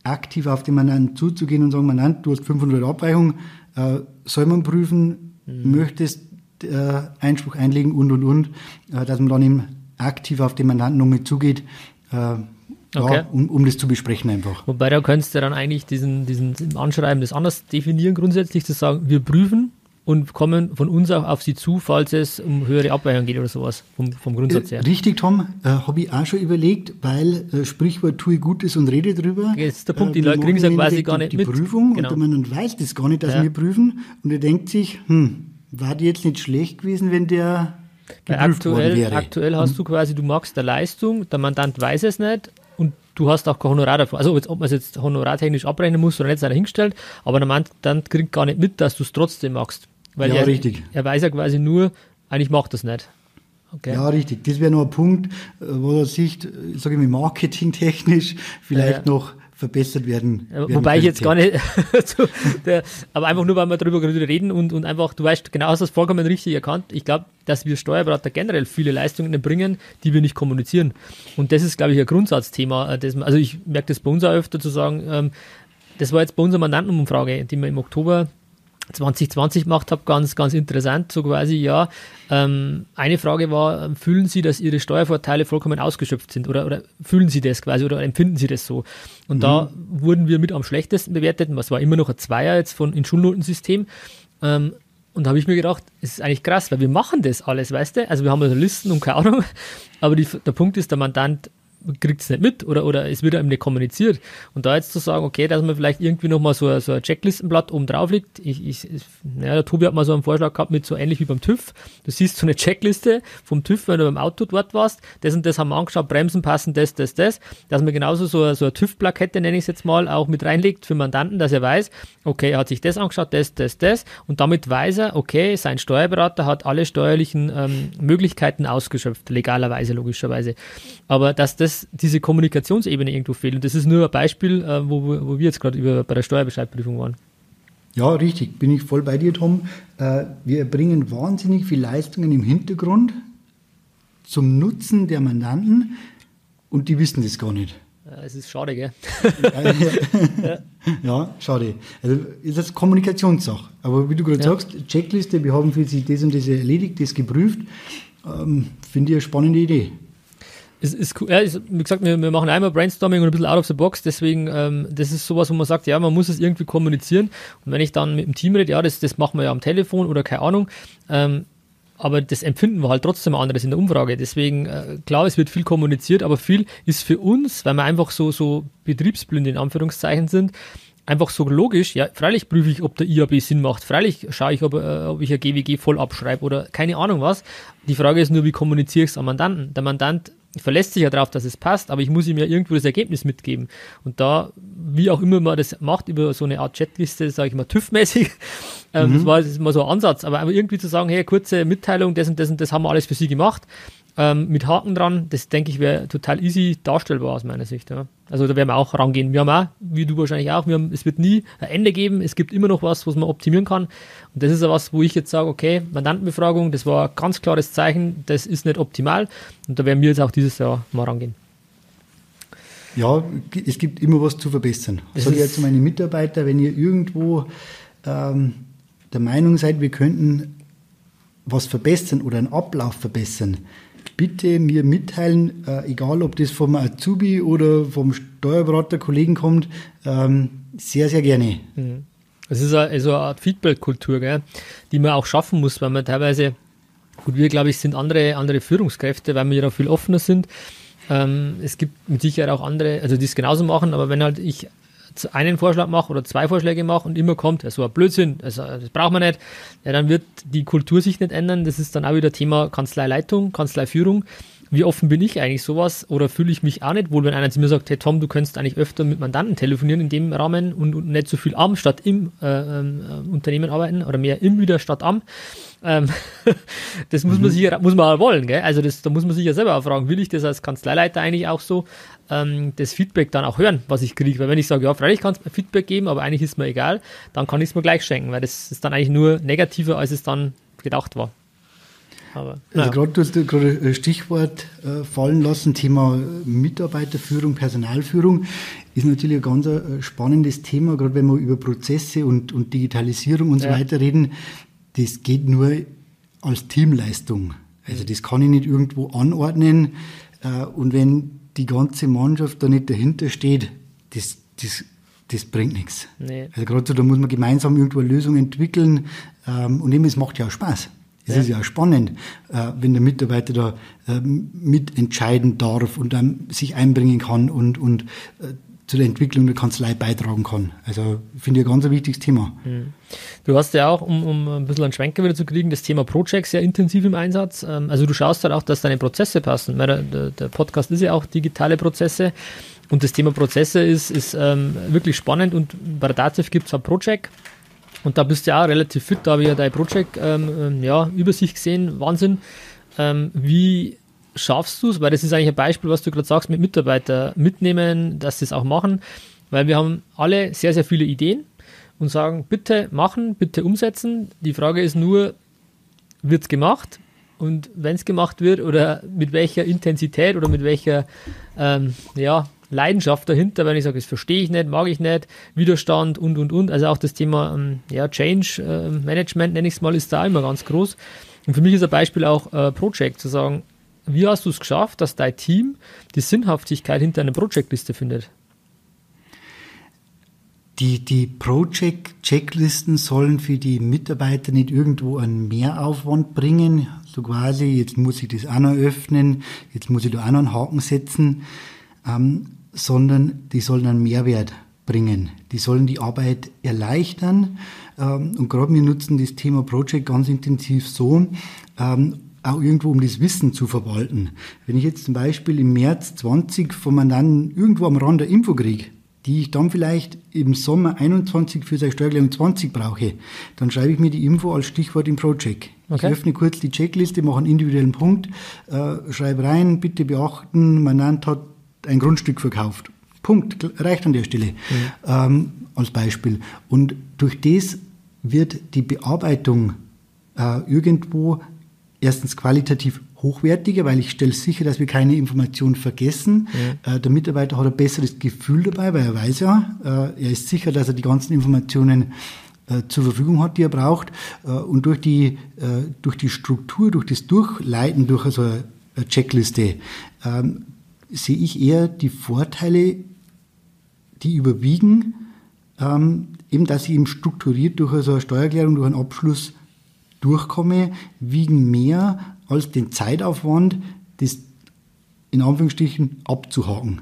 aktiv auf den Mandanten zuzugehen und sagen, Mandant, du hast 500 Abweichungen, äh, soll man prüfen, mhm. möchtest äh, Einspruch einlegen und, und, und, äh, dass man dann eben aktiv auf den Mandanten nochmal zugeht, äh, okay. ja, um, um das zu besprechen einfach. Wobei da könntest du dann eigentlich diesen, diesen Anschreiben das anders definieren, grundsätzlich zu sagen, wir prüfen und kommen von uns auch auf sie zu, falls es um höhere Abweichungen geht oder sowas, vom, vom Grundsatz her. Äh, richtig, Tom, äh, habe ich auch schon überlegt, weil äh, Sprichwort tue Gutes und rede drüber. Das ist der Punkt, die Leute kriegen es ja quasi gar nicht die mit. Prüfung genau. und man weiß das gar nicht, dass ja. wir prüfen und er denkt sich, hm, war die jetzt nicht schlecht gewesen, wenn der aktuell, aktuell hast hm. du quasi, du magst der Leistung, der Mandant weiß es nicht du hast auch kein Honorar davon. Also ob man es jetzt honorartechnisch abrechnen muss oder nicht, sei dahingestellt, aber der Mandant kriegt gar nicht mit, dass du es trotzdem machst. Weil ja, er, richtig. Er weiß ja quasi nur, eigentlich macht das nicht. Okay. Ja, richtig. Das wäre noch ein Punkt, äh, wo er sich, sage ich mal, marketingtechnisch vielleicht ja. noch verbessert werden. Ja, wobei ich jetzt gar nicht, der, aber einfach nur, weil wir darüber reden und, und einfach, du weißt, genau hast das vollkommen richtig erkannt. Ich glaube, dass wir Steuerberater generell viele Leistungen bringen, die wir nicht kommunizieren. Und das ist, glaube ich, ein Grundsatzthema. Äh, das, also ich merke das bei uns auch öfter zu sagen, ähm, das war jetzt bei unserer Mandantenumfrage, die wir im Oktober 2020 gemacht habe, ganz, ganz interessant, so quasi, ja. Ähm, eine Frage war, fühlen Sie, dass Ihre Steuervorteile vollkommen ausgeschöpft sind oder, oder fühlen Sie das quasi oder empfinden Sie das so? Und mhm. da wurden wir mit am schlechtesten bewertet, was war immer noch ein Zweier jetzt von in Schulnotensystem. Ähm, und da habe ich mir gedacht, es ist eigentlich krass, weil wir machen das alles, weißt du? Also wir haben also Listen und keine Ahnung, aber die, der Punkt ist, der Mandant kriegt es nicht mit oder, oder es wird einem nicht kommuniziert. Und da jetzt zu sagen, okay, dass man vielleicht irgendwie nochmal so, so ein Checklistenblatt oben drauf liegt. Ich, ich, ja, der Tobi hat mal so einen Vorschlag gehabt mit so ähnlich wie beim TÜV. Du siehst so eine Checkliste vom TÜV, wenn du beim Auto dort warst. Das und das haben wir angeschaut, Bremsen passen, das, das, das. Dass man genauso so, so eine TÜV-Plakette, nenne ich es jetzt mal, auch mit reinlegt für Mandanten, dass er weiß, okay, er hat sich das angeschaut, das, das, das. Und damit weiß er, okay, sein Steuerberater hat alle steuerlichen ähm, Möglichkeiten ausgeschöpft, legalerweise, logischerweise. Aber dass das diese Kommunikationsebene irgendwo fehlt. Und das ist nur ein Beispiel, äh, wo, wo wir jetzt gerade bei der Steuerbescheidprüfung waren. Ja, richtig, bin ich voll bei dir, Tom. Äh, wir erbringen wahnsinnig viel Leistungen im Hintergrund zum Nutzen der Mandanten und die wissen das gar nicht. Es ist schade, gell? ja, ja, schade. Also ist das Kommunikationssache. Aber wie du gerade ja. sagst, Checkliste, wir haben für sich das und das erledigt, das geprüft, ähm, finde ich eine spannende Idee ist cool. Ja, ist, wie gesagt, wir, wir, machen einmal Brainstorming und ein bisschen out of the box, deswegen, ähm, das ist sowas, wo man sagt, ja, man muss es irgendwie kommunizieren. Und wenn ich dann mit dem Team rede, ja, das, das machen wir ja am Telefon oder keine Ahnung, ähm, aber das empfinden wir halt trotzdem anderes in der Umfrage. Deswegen, äh, klar, es wird viel kommuniziert, aber viel ist für uns, weil wir einfach so, so betriebsblind in Anführungszeichen sind, einfach so logisch, ja, freilich prüfe ich, ob der IAB Sinn macht, freilich schaue ich, ob, äh, ob ich ein GWG voll abschreibe oder keine Ahnung was. Die Frage ist nur, wie kommuniziere ich es am Mandanten? Der Mandant verlässt sich ja darauf, dass es passt, aber ich muss ihm ja irgendwo das Ergebnis mitgeben. Und da, wie auch immer man das macht, über so eine Art Chatliste, sage ich mal, TÜV-mäßig, ähm, mhm. das war das mal so ein Ansatz, aber irgendwie zu sagen, hey, kurze Mitteilung, das und das und das haben wir alles für Sie gemacht, ähm, mit Haken dran, das denke ich wäre total easy darstellbar aus meiner Sicht. Ja. Also da werden wir auch rangehen. Wir haben auch, wie du wahrscheinlich auch, wir haben, es wird nie ein Ende geben, es gibt immer noch was, was man optimieren kann. Und das ist ja was, wo ich jetzt sage, okay, Mandantenbefragung, das war ein ganz klares Zeichen, das ist nicht optimal. Und da werden wir jetzt auch dieses Jahr mal rangehen. Ja, es gibt immer was zu verbessern. Das sage ich jetzt zu meinen Mitarbeitern, wenn ihr irgendwo ähm, der Meinung seid, wir könnten was verbessern oder einen Ablauf verbessern, bitte mir mitteilen, äh, egal ob das vom Azubi oder vom Steuerberater-Kollegen kommt, ähm, sehr, sehr gerne. Mhm. Es ist eine, so eine Art Feedback-Kultur, die man auch schaffen muss, weil man teilweise, gut, wir glaube ich sind andere, andere Führungskräfte, weil wir ja viel offener sind. Ähm, es gibt mit Sicherheit auch andere, also die es genauso machen, aber wenn halt ich einen Vorschlag mache oder zwei Vorschläge mache und immer kommt, so ein Blödsinn, also das braucht man nicht, ja, dann wird die Kultur sich nicht ändern. Das ist dann auch wieder Thema Kanzleileitung, Kanzleiführung. Wie offen bin ich eigentlich sowas oder fühle ich mich auch nicht wohl, wenn einer zu mir sagt, hey Tom, du könntest eigentlich öfter mit Mandanten telefonieren in dem Rahmen und, und nicht so viel am statt im äh, äh, Unternehmen arbeiten oder mehr im wieder statt am. Ähm, das muss man mhm. sich muss man auch wollen, gell? Also das, da muss man sich ja selber auch fragen, will ich das als Kanzleileiter eigentlich auch so? ähm, das Feedback dann auch hören, was ich kriege. Weil wenn ich sage, ja, freilich kann es Feedback geben, aber eigentlich ist mir egal, dann kann ich es mir gleich schenken, weil das ist dann eigentlich nur negativer, als es dann gedacht war. Aber, also gerade du hast gerade ein Stichwort äh, fallen lassen, Thema Mitarbeiterführung, Personalführung, ist natürlich ein ganz äh, spannendes Thema, gerade wenn wir über Prozesse und, und Digitalisierung und so ja. weiter reden. Das geht nur als Teamleistung. Also das kann ich nicht irgendwo anordnen. Äh, und wenn die ganze Mannschaft da nicht dahinter steht, das, das, das bringt nichts. Nee. Also gerade so, da muss man gemeinsam irgendwo eine Lösung entwickeln ähm, und eben, es macht ja auch Spaß. Es ja. ist ja auch spannend, äh, wenn der Mitarbeiter da äh, mitentscheiden darf und dann sich einbringen kann und, und äh, zu der Entwicklung der Kanzlei beitragen kann. Also finde ich ein ganz wichtiges Thema. Mhm. Du hast ja auch, um, um ein bisschen einen Schwenker wieder zu kriegen, das Thema Project sehr intensiv im Einsatz. Ähm, also du schaust halt auch, dass deine Prozesse passen. Der, der Podcast ist ja auch digitale Prozesse. Und das Thema Prozesse ist, ist ähm, wirklich spannend und bei der DATEV gibt es ein Project. Und da bist du ja auch relativ fit, da habe ich ja deine Project ähm, ähm, ja, Übersicht gesehen, Wahnsinn. Ähm, wie schaffst du es? Weil das ist eigentlich ein Beispiel, was du gerade sagst, mit Mitarbeitern mitnehmen, dass sie es auch machen. Weil wir haben alle sehr, sehr viele Ideen und sagen, bitte machen, bitte umsetzen. Die Frage ist nur, wird es gemacht? Und wenn es gemacht wird oder mit welcher Intensität oder mit welcher ähm, ja, Leidenschaft dahinter, wenn ich sage, das verstehe ich nicht, mag ich nicht, Widerstand und und und. Also auch das Thema ähm, ja, Change äh, Management, nenne ich es mal, ist da immer ganz groß. Und für mich ist ein Beispiel auch äh, Project, zu sagen, wie hast du es geschafft, dass dein Team die Sinnhaftigkeit hinter einer Projektliste findet? die, die Project-Checklisten sollen für die Mitarbeiter nicht irgendwo einen Mehraufwand bringen. So quasi, jetzt muss ich das auch noch öffnen, jetzt muss ich da auch noch einen Haken setzen, ähm, sondern die sollen einen Mehrwert bringen. Die sollen die Arbeit erleichtern. Ähm, und gerade wir nutzen das Thema Project ganz intensiv so, ähm, auch irgendwo um das Wissen zu verwalten. Wenn ich jetzt zum Beispiel im März 20 von Mandanten irgendwo am Rand der Info kriege, die ich dann vielleicht im Sommer 21 für seine Steuererklärung 20 brauche, dann schreibe ich mir die Info als Stichwort im Project. Okay. Ich öffne kurz die Checkliste, mache einen individuellen Punkt, äh, schreibe rein, bitte beachten, Mandant hat ein Grundstück verkauft. Punkt, reicht an der Stelle mhm. ähm, als Beispiel. Und durch das wird die Bearbeitung äh, irgendwo erstens qualitativ hochwertiger, weil ich stelle sicher, dass wir keine Informationen vergessen. Ja. Äh, der Mitarbeiter hat ein besseres Gefühl dabei, weil er weiß ja, äh, er ist sicher, dass er die ganzen Informationen äh, zur Verfügung hat, die er braucht. Äh, und durch die, äh, durch die Struktur, durch das Durchleiten durch so eine Checkliste ähm, sehe ich eher die Vorteile die überwiegen, ähm, eben dass ich eben strukturiert durch so eine Steuererklärung, durch einen Abschluss durchkomme, wiegen mehr als den Zeitaufwand, das in Anführungsstrichen abzuhaken.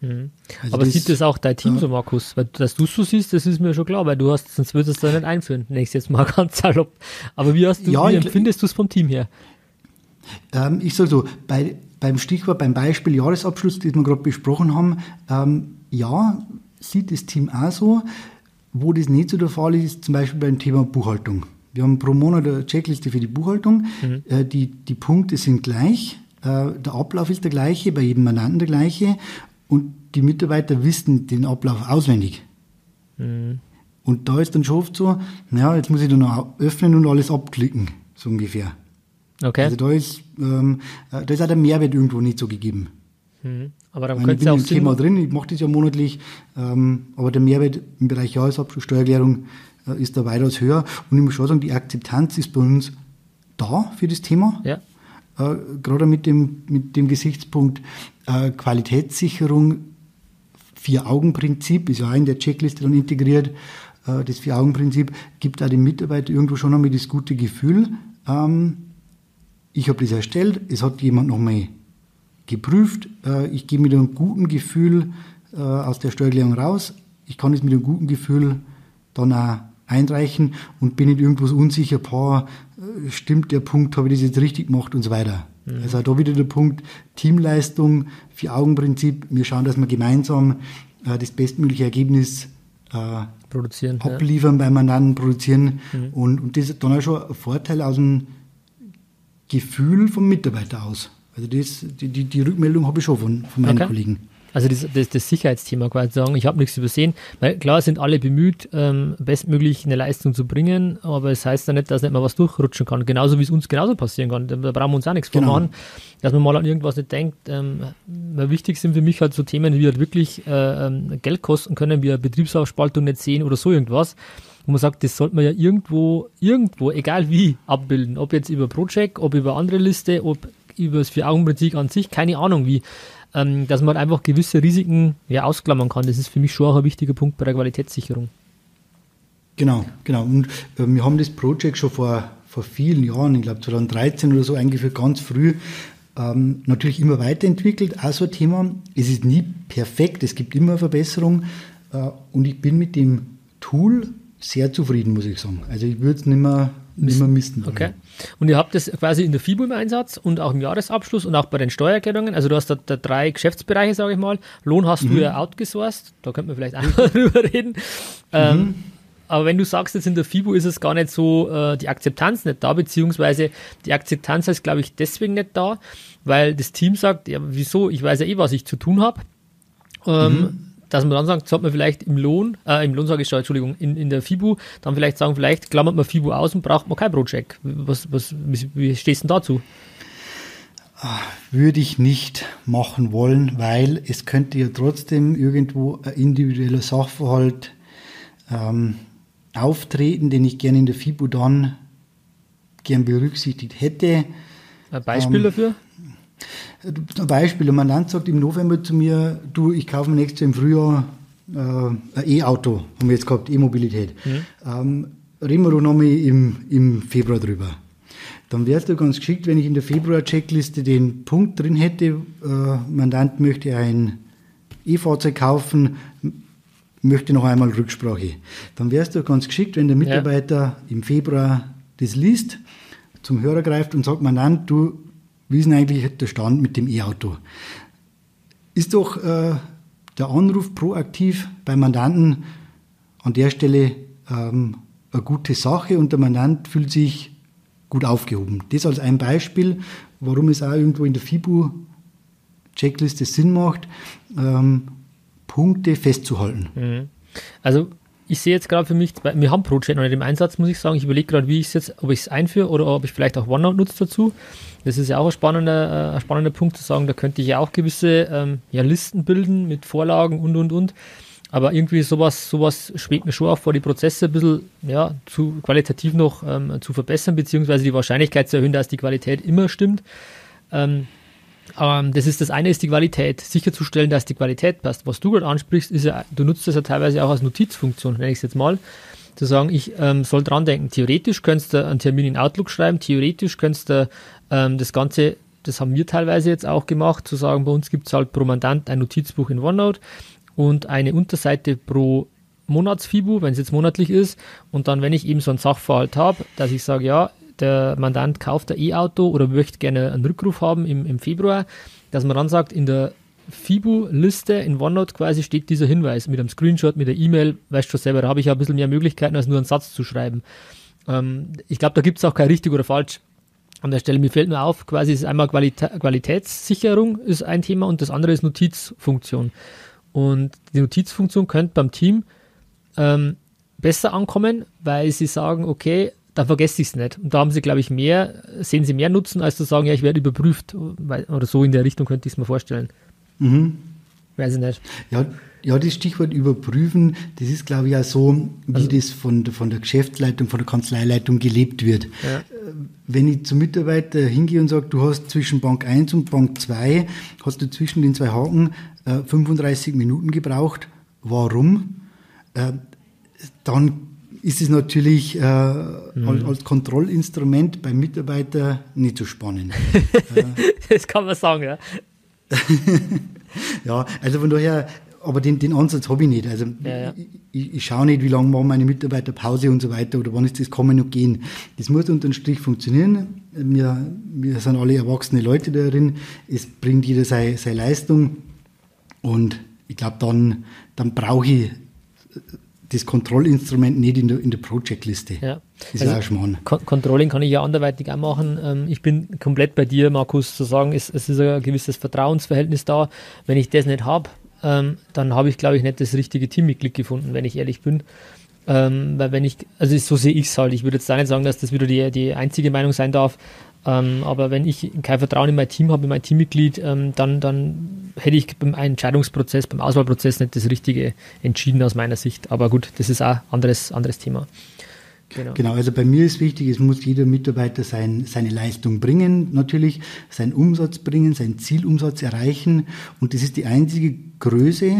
Mhm. Also Aber das, sieht das auch dein Team ja. so, Markus? Weil, dass du so siehst, das ist mir schon klar, weil du hast, sonst würdest du das nicht einführen. Nächstes Mal ganz salopp. Aber wie hast du, ja, wie empfindest du es vom Team her? Ähm, ich sage so, bei, beim Stichwort, beim Beispiel Jahresabschluss, das wir gerade besprochen haben, ähm, ja, sieht das Team auch so. Wo das nicht so der Fall ist, ist zum Beispiel beim Thema Buchhaltung. Wir haben pro Monat eine Checkliste für die Buchhaltung. Mhm. Äh, die, die Punkte sind gleich. Äh, der Ablauf ist der gleiche, bei jedem Mandanten der gleiche. Und die Mitarbeiter wissen den Ablauf auswendig. Mhm. Und da ist dann schon oft so, naja, jetzt muss ich dann noch öffnen und alles abklicken, so ungefähr. Okay. Also da ist, ähm, äh, da ist auch der Mehrwert irgendwo nicht so gegeben. Mhm. Aber dann könnte es ja auch im Sinn Thema drin, ich mache das ja monatlich, ähm, aber der Mehrwert im Bereich Jahresabschluss, Steuererklärung äh, ist da weitaus höher. Und ich muss schon sagen, die Akzeptanz ist bei uns da für das Thema. Ja. Äh, gerade mit dem, mit dem Gesichtspunkt äh, Qualitätssicherung, Vier-Augen-Prinzip ist ja auch in der Checkliste dann integriert. Äh, das Vier-Augen-Prinzip gibt auch dem Mitarbeiter irgendwo schon einmal das gute Gefühl, ähm, ich habe das erstellt, es hat jemand nochmal geprüft. Äh, ich gehe mit einem guten Gefühl äh, aus der Steuererklärung raus. Ich kann es mit einem guten Gefühl dann auch einreichen und bin nicht irgendwo unsicher, boah, äh, stimmt der Punkt, habe ich das jetzt richtig gemacht und so weiter. Mhm. Also da wieder der Punkt Teamleistung, Vier-Augen-Prinzip. Wir schauen, dass wir gemeinsam das bestmögliche Ergebnis produzieren, abliefern ja. beim Mandanten, produzieren. Mhm. Und, und das ist dann auch schon ein Vorteil aus dem Gefühl vom Mitarbeiter aus. Also das, die, die, die Rückmeldung habe ich schon von, von meinen okay. Kollegen. Also das, das, das Sicherheitsthema quasi sagen, ich habe nichts übersehen, weil klar sind alle bemüht, ähm, bestmöglich eine Leistung zu bringen, aber es heißt ja nicht, dass nicht mal was durchrutschen kann. Genauso wie es uns genauso passieren kann. Da brauchen wir uns auch nichts genau. vormachen, dass man mal an irgendwas nicht denkt. Ähm, wichtig sind für mich halt so Themen, wie halt wirklich äh, ähm, Geld kosten können, wie eine Betriebsaufspaltung nicht sehen oder so irgendwas wo man sagt, das sollte man ja irgendwo, irgendwo, egal wie, abbilden. Ob jetzt über Project, ob über andere Liste, ob über das Vier-Augen-Prinzip an sich, keine Ahnung wie, ähm, dass man einfach gewisse Risiken ja, ausklammern kann. Das ist für mich schon auch ein wichtiger Punkt bei der Qualitätssicherung. Genau, genau. Und äh, wir haben das Projekt schon vor, vor vielen Jahren, ich glaube 2013 oder so eingeführt, ganz früh, ähm, natürlich immer weiterentwickelt. Auch so ein Thema. Es ist nie perfekt, es gibt immer Verbesserungen. Äh, und ich bin mit dem Tool sehr zufrieden, muss ich sagen. Also ich würde es nicht mehr nicht mehr misten. Okay. Und ihr habt das quasi in der FIBO im Einsatz und auch im Jahresabschluss und auch bei den Steuererklärungen. Also du hast da, da drei Geschäftsbereiche, sage ich mal. Lohn hast mhm. du ja outgesourced. Da könnte man vielleicht auch drüber reden. Ähm, mhm. Ähm, aber wenn du sagst, jetzt in der FIBO ist es gar nicht so, äh, die Akzeptanz nicht da, beziehungsweise die Akzeptanz ist, glaube ich, deswegen nicht da, weil das Team sagt, ja, wieso, ich weiß ja eh, was ich zu tun habe. Ähm, mhm dass man dann sagt, sollte man vielleicht im Lohn, äh, im Lohn sage ich Entschuldigung, in, in der FIBU, dann vielleicht sagen, vielleicht klammert man FIBU aus und braucht man kein Project. Was, was, wie, wie stehst du denn dazu? Ah, würde ich nicht machen wollen, weil es könnte ja trotzdem irgendwo ein individueller Sachverhalt ähm, auftreten, den ich gerne in der FIBU dann gern berücksichtigt hätte. Ein Beispiel ähm, dafür? Ein Beispiel, ein Mandant sagt im November zu mir, du, ich kaufe mir nächstes Jahr im Frühjahr äh, ein E-Auto, haben wir jetzt gehabt, E-Mobilität. Mhm. Ähm, reden wir doch nochmal im, im Februar drüber. Dann wäre es doch ganz geschickt, wenn ich in der Februar-Checkliste den Punkt drin hätte, äh, Mandant möchte ein E-Fahrzeug kaufen, möchte noch einmal Rücksprache. Dann wäre es doch ganz geschickt, wenn der Mitarbeiter ja. im Februar das liest, zum Hörer greift und sagt, Mandant, du, wie ist denn eigentlich der Stand mit dem E-Auto? Ist doch äh, der Anruf proaktiv beim Mandanten an der Stelle ähm, eine gute Sache und der Mandant fühlt sich gut aufgehoben. Das als ein Beispiel, warum es auch irgendwo in der FIBU-Checkliste Sinn macht, ähm, Punkte festzuhalten. Mhm. Also ich sehe jetzt gerade für mich, wir haben ProChat noch nicht im Einsatz, muss ich sagen. Ich überlege gerade, wie ich es jetzt, ob ich es einführe oder ob ich vielleicht auch OneNote nutze dazu. Das ist ja auch ein spannender, äh, ein spannender Punkt zu sagen, da könnte ich ja auch gewisse ähm, ja, Listen bilden mit Vorlagen und und und. Aber irgendwie sowas, sowas schwebt mir schon auf vor, die Prozesse ein bisschen ja, zu, qualitativ noch ähm, zu verbessern, beziehungsweise die Wahrscheinlichkeit zu erhöhen, dass die Qualität immer stimmt. Ähm, ähm, das ist das eine, ist die Qualität. Sicherzustellen, dass die Qualität passt. Was du gerade ansprichst, ist ja, du nutzt das ja teilweise auch als Notizfunktion, nenne ich es jetzt mal. Zu sagen, ich ähm, soll dran denken. Theoretisch könntest du einen Termin in Outlook schreiben, theoretisch könntest du ähm, das Ganze das haben wir teilweise jetzt auch gemacht, zu sagen, bei uns gibt es halt pro Mandant ein Notizbuch in OneNote und eine Unterseite pro Monatsfibu, wenn es jetzt monatlich ist. Und dann, wenn ich eben so einen Sachverhalt habe, dass ich sage, ja, der Mandant kauft ein E-Auto oder möchte gerne einen Rückruf haben im, im Februar, dass man dann sagt, in der FIBU-Liste in OneNote quasi steht dieser Hinweis mit einem Screenshot, mit der E-Mail, weißt du schon selber, da habe ich ja ein bisschen mehr Möglichkeiten, als nur einen Satz zu schreiben. Ähm, ich glaube, da gibt es auch kein richtig oder falsch. An der Stelle, mir fällt nur auf, quasi ist einmal Qualitä Qualitätssicherung ist ein Thema und das andere ist Notizfunktion. Und die Notizfunktion könnte beim Team ähm, besser ankommen, weil sie sagen, okay, dann vergesse ich es nicht. Und da haben sie, glaube ich, mehr, sehen sie mehr Nutzen, als zu sagen, ja, ich werde überprüft. Oder so in der Richtung könnte ich es mir vorstellen. Mhm. Weiß ich nicht. Ja, ja, das Stichwort überprüfen, das ist, glaube ich, auch so, wie also, das von, von der Geschäftsleitung, von der Kanzleileitung gelebt wird. Ja. Äh, wenn ich zum Mitarbeiter hingehe und sage, du hast zwischen Bank 1 und Bank 2, hast du zwischen den zwei Haken äh, 35 Minuten gebraucht, warum? Äh, dann ist es natürlich äh, mhm. als, als, Kontrollinstrument beim Mitarbeiter nicht so spannend. das kann man sagen, ja. ja, also von daher aber den, den Ansatz habe ich nicht. Also ja, ja. Ich, ich, schaue nicht, wie lange machen meine Mitarbeiter Pause und so weiter oder wann ist das Kommen und Gehen. Das muss unter dem Strich funktionieren. Wir, wir sind alle erwachsene Leute darin. Es bringt jeder seine, seine Leistung und ich glaube, dann, dann brauche ich das Kontrollinstrument nicht in der, in der Projectliste. Ja. Das also ist auch Schmarrn. Controlling kann ich ja anderweitig auch machen. Ähm, ich bin komplett bei dir, Markus, zu sagen, es, es ist ein gewisses Vertrauensverhältnis da. Wenn ich das nicht habe, ähm, dann habe ich, glaube ich, nicht das richtige Teammitglied gefunden, wenn ich ehrlich bin. Ähm, weil wenn ich, also so sehe ich es halt. Ich würde jetzt da nicht sagen, dass das wieder die, die einzige Meinung sein darf. Ähm, aber wenn ich kein Vertrauen in mein Team habe, in mein Teammitglied, ähm, dann, dann hätte ich beim Entscheidungsprozess, beim Auswahlprozess nicht das Richtige entschieden aus meiner Sicht. Aber gut, das ist auch ein anderes, anderes Thema. Genau. genau, also bei mir ist wichtig, es muss jeder Mitarbeiter sein, seine Leistung bringen, natürlich, seinen Umsatz bringen, seinen Zielumsatz erreichen. Und das ist die einzige Größe,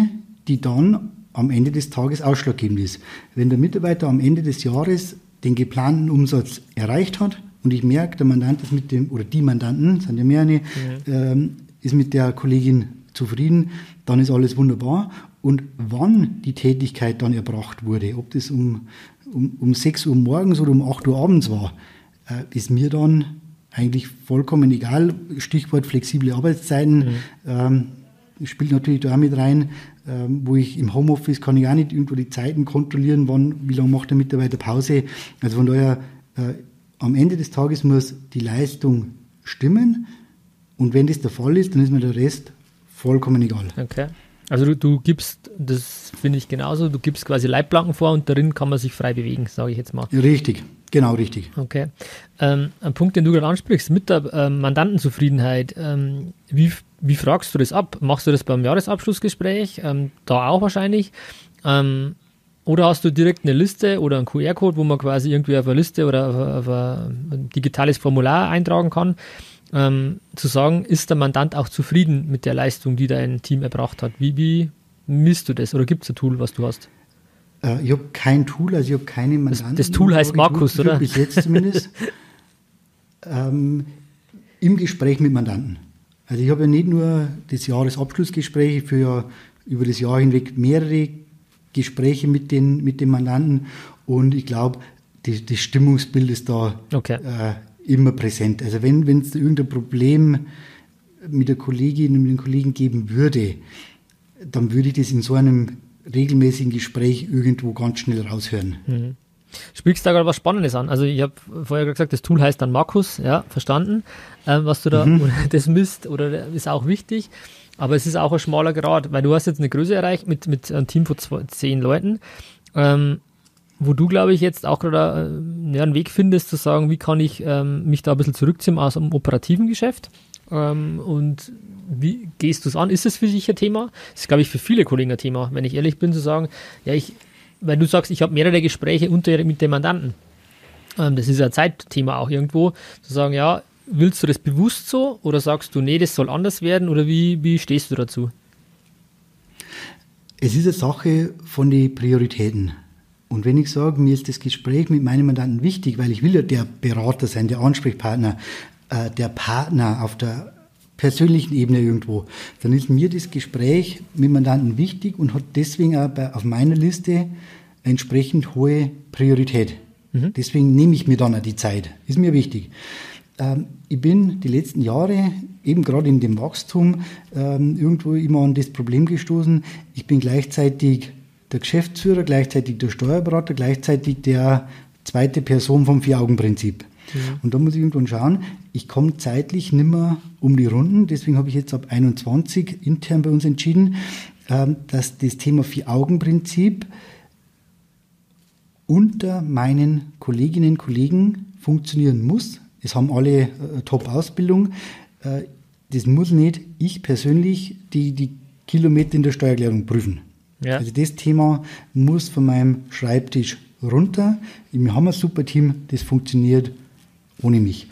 die dann am Ende des Tages ausschlaggebend ist. Wenn der Mitarbeiter am Ende des Jahres den geplanten Umsatz erreicht hat und ich merke, der Mandant ist mit dem, oder die Mandanten, sind ja mehrere, ja. Ähm, ist mit der Kollegin zufrieden, dann ist alles wunderbar. Und wann die Tätigkeit dann erbracht wurde, ob das um um, um 6 Uhr morgens oder um 8 Uhr abends war, äh, ist mir dann eigentlich vollkommen egal. Stichwort flexible Arbeitszeiten mhm. ähm, spielt natürlich da auch mit rein, ähm, wo ich im Homeoffice kann ich auch nicht irgendwo die Zeiten kontrollieren, wann, wie lange macht der Mitarbeiter Pause. Also von daher, äh, am Ende des Tages muss die Leistung stimmen und wenn das der Fall ist, dann ist mir der Rest vollkommen egal. Okay. Also du, du gibst, das finde ich genauso, du gibst quasi Leitplanken vor und darin kann man sich frei bewegen, sage ich jetzt mal. Richtig, genau richtig. Okay. Ähm, ein Punkt, den du gerade ansprichst, mit der ähm, Mandantenzufriedenheit, ähm, wie, wie fragst du das ab? Machst du das beim Jahresabschlussgespräch? Ähm, da auch wahrscheinlich. Oder hast du direkt eine Liste oder einen QR-Code, wo man quasi irgendwie auf eine Liste oder auf, auf ein digitales Formular eintragen kann? ähm, zu sagen, ist der Mandant auch zufrieden mit der Leistung, die dein Team erbracht hat? Wie, wie, misst du das oder gibt es ein Tool, was du hast? Äh, ich habe kein Tool, also ich habe keine Mandanten. Das, das Tool heißt Markus, oder? Bis jetzt zumindest. ähm, Im Gespräch mit Mandanten. Also ich habe ja nicht nur das Jahresabschlussgespräch, ich führe ja über das Jahr hinweg mehrere Gespräche mit den, mit den Mandanten und ich glaube, das Stimmungsbild ist da okay. äh, immer präsent. Also wenn es irgendein Problem mit der Kollegin und mit den Kollegen geben würde, dann würde ich das in so einem regelmäßigen Gespräch irgendwo ganz schnell raushören. Mhm. Sprichst da gerade was Spannendes an. Also ich habe vorher gesagt, das Tool heißt dann Markus, ja, verstanden, ähm, was du da mhm. das misst oder ist auch wichtig. Aber es ist auch ein schmaler Grad, weil du hast jetzt eine Größe erreicht mit, mit einem Team von zwei, zehn Leuten, ähm, wo du, glaube ich, jetzt auch gerade äh, ja, einen Weg findest, zu sagen, wie kann ich ähm, mich da ein bisschen zurückziehen aus dem operativen Geschäft ähm, und wie gehst du es an? Ist es für dich ein Thema? Das ist, glaube ich, für viele Kollegen ein Thema, wenn ich ehrlich bin, zu sagen, ja, ich, weil du sagst, ich habe mehrere Gespräche unter, mit dem Mandanten. Ähm, das ist ein Zeitthema auch irgendwo, zu sagen, ja, willst du das bewusst so oder sagst du, nee, das soll anders werden oder wie, wie stehst du dazu? Es ist eine Sache von den Prioritäten. Und wenn ich sage, mir ist das Gespräch mit meinem Mandanten wichtig, weil ich will ja der Berater sein, der Ansprechpartner, äh, der Partner auf der persönlichen Ebene irgendwo, dann ist mir das Gespräch mit Mandanten wichtig und hat deswegen auch bei, auf meiner Liste entsprechend hohe Priorität. Mhm. Deswegen nehme ich mir dann auch die Zeit. Ist mir wichtig. Ähm, ich bin die letzten Jahre eben gerade in dem Wachstum ähm, irgendwo immer an das Problem gestoßen. Ich bin gleichzeitig der Geschäftsführer, gleichzeitig der Steuerberater, gleichzeitig der zweite Person vom Vier-Augen-Prinzip. Mhm. Und da muss ich irgendwann schauen, ich komme zeitlich nimmer um die Runden. Deswegen habe ich jetzt ab 21 intern bei uns entschieden, ähm, dass das Thema Vier-Augen-Prinzip unter meinen Kolleginnen und Kollegen funktionieren muss. Es haben alle äh, Top-Ausbildung. Äh, das muss nicht ich persönlich die, die Kilometer in der Steuererklärung prüfen. Ja. Also das Thema muss von meinem Schreibtisch runter. Wir haben ein super Team, das funktioniert ohne mich.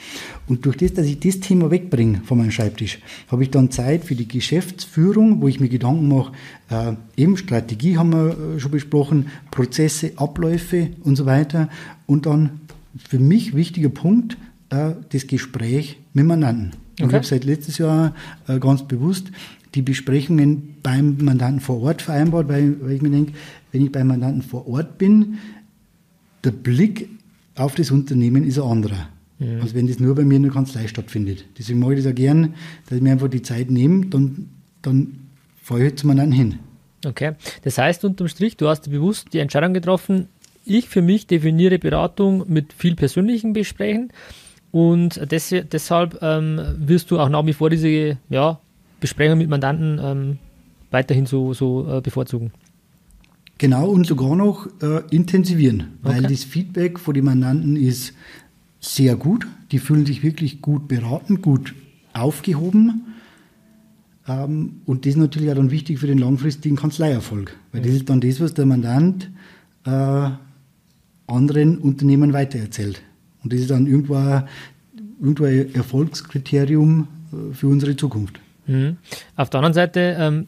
Und durch das, dass ich das Thema wegbringe von meinem Schreibtisch, habe ich dann Zeit für die Geschäftsführung, wo ich mir Gedanken mache, äh, eben Strategie haben wir äh, schon besprochen, Prozesse, Abläufe und so weiter. Und dann für mich wichtiger Punkt, äh, das Gespräch mit Mandanten. Okay. Und ich habe seit letztes Jahr äh, ganz bewusst die Besprechungen beim Mandanten vor Ort vereinbart, weil, weil ich mir denke, wenn ich beim Mandanten vor Ort bin, der Blick auf das Unternehmen ist ein anderer. Ja. als wenn das nur bei mir in der Kanzlei stattfindet. Deswegen mache ich das auch gern, dass ich mir einfach die Zeit nehme, dann, dann fahre ich halt zum anderen hin. Okay, das heißt unterm Strich, du hast bewusst die Entscheidung getroffen, ich für mich definiere Beratung mit viel persönlichen Gesprächen und des, deshalb ähm, wirst du auch nach wie vor diese ja, Besprechungen mit Mandanten ähm, weiterhin so, so äh, bevorzugen. Genau, und sogar noch äh, intensivieren, weil okay. das Feedback von den Mandanten ist sehr gut. Die fühlen sich wirklich gut beraten, gut aufgehoben. Ähm, und das ist natürlich auch dann wichtig für den langfristigen Kanzleierfolg, weil das ist dann das, was der Mandant äh, anderen Unternehmen weitererzählt. Und das ist dann irgendwo, irgendwo ein Erfolgskriterium äh, für unsere Zukunft. Mhm. Auf der anderen Seite, ähm,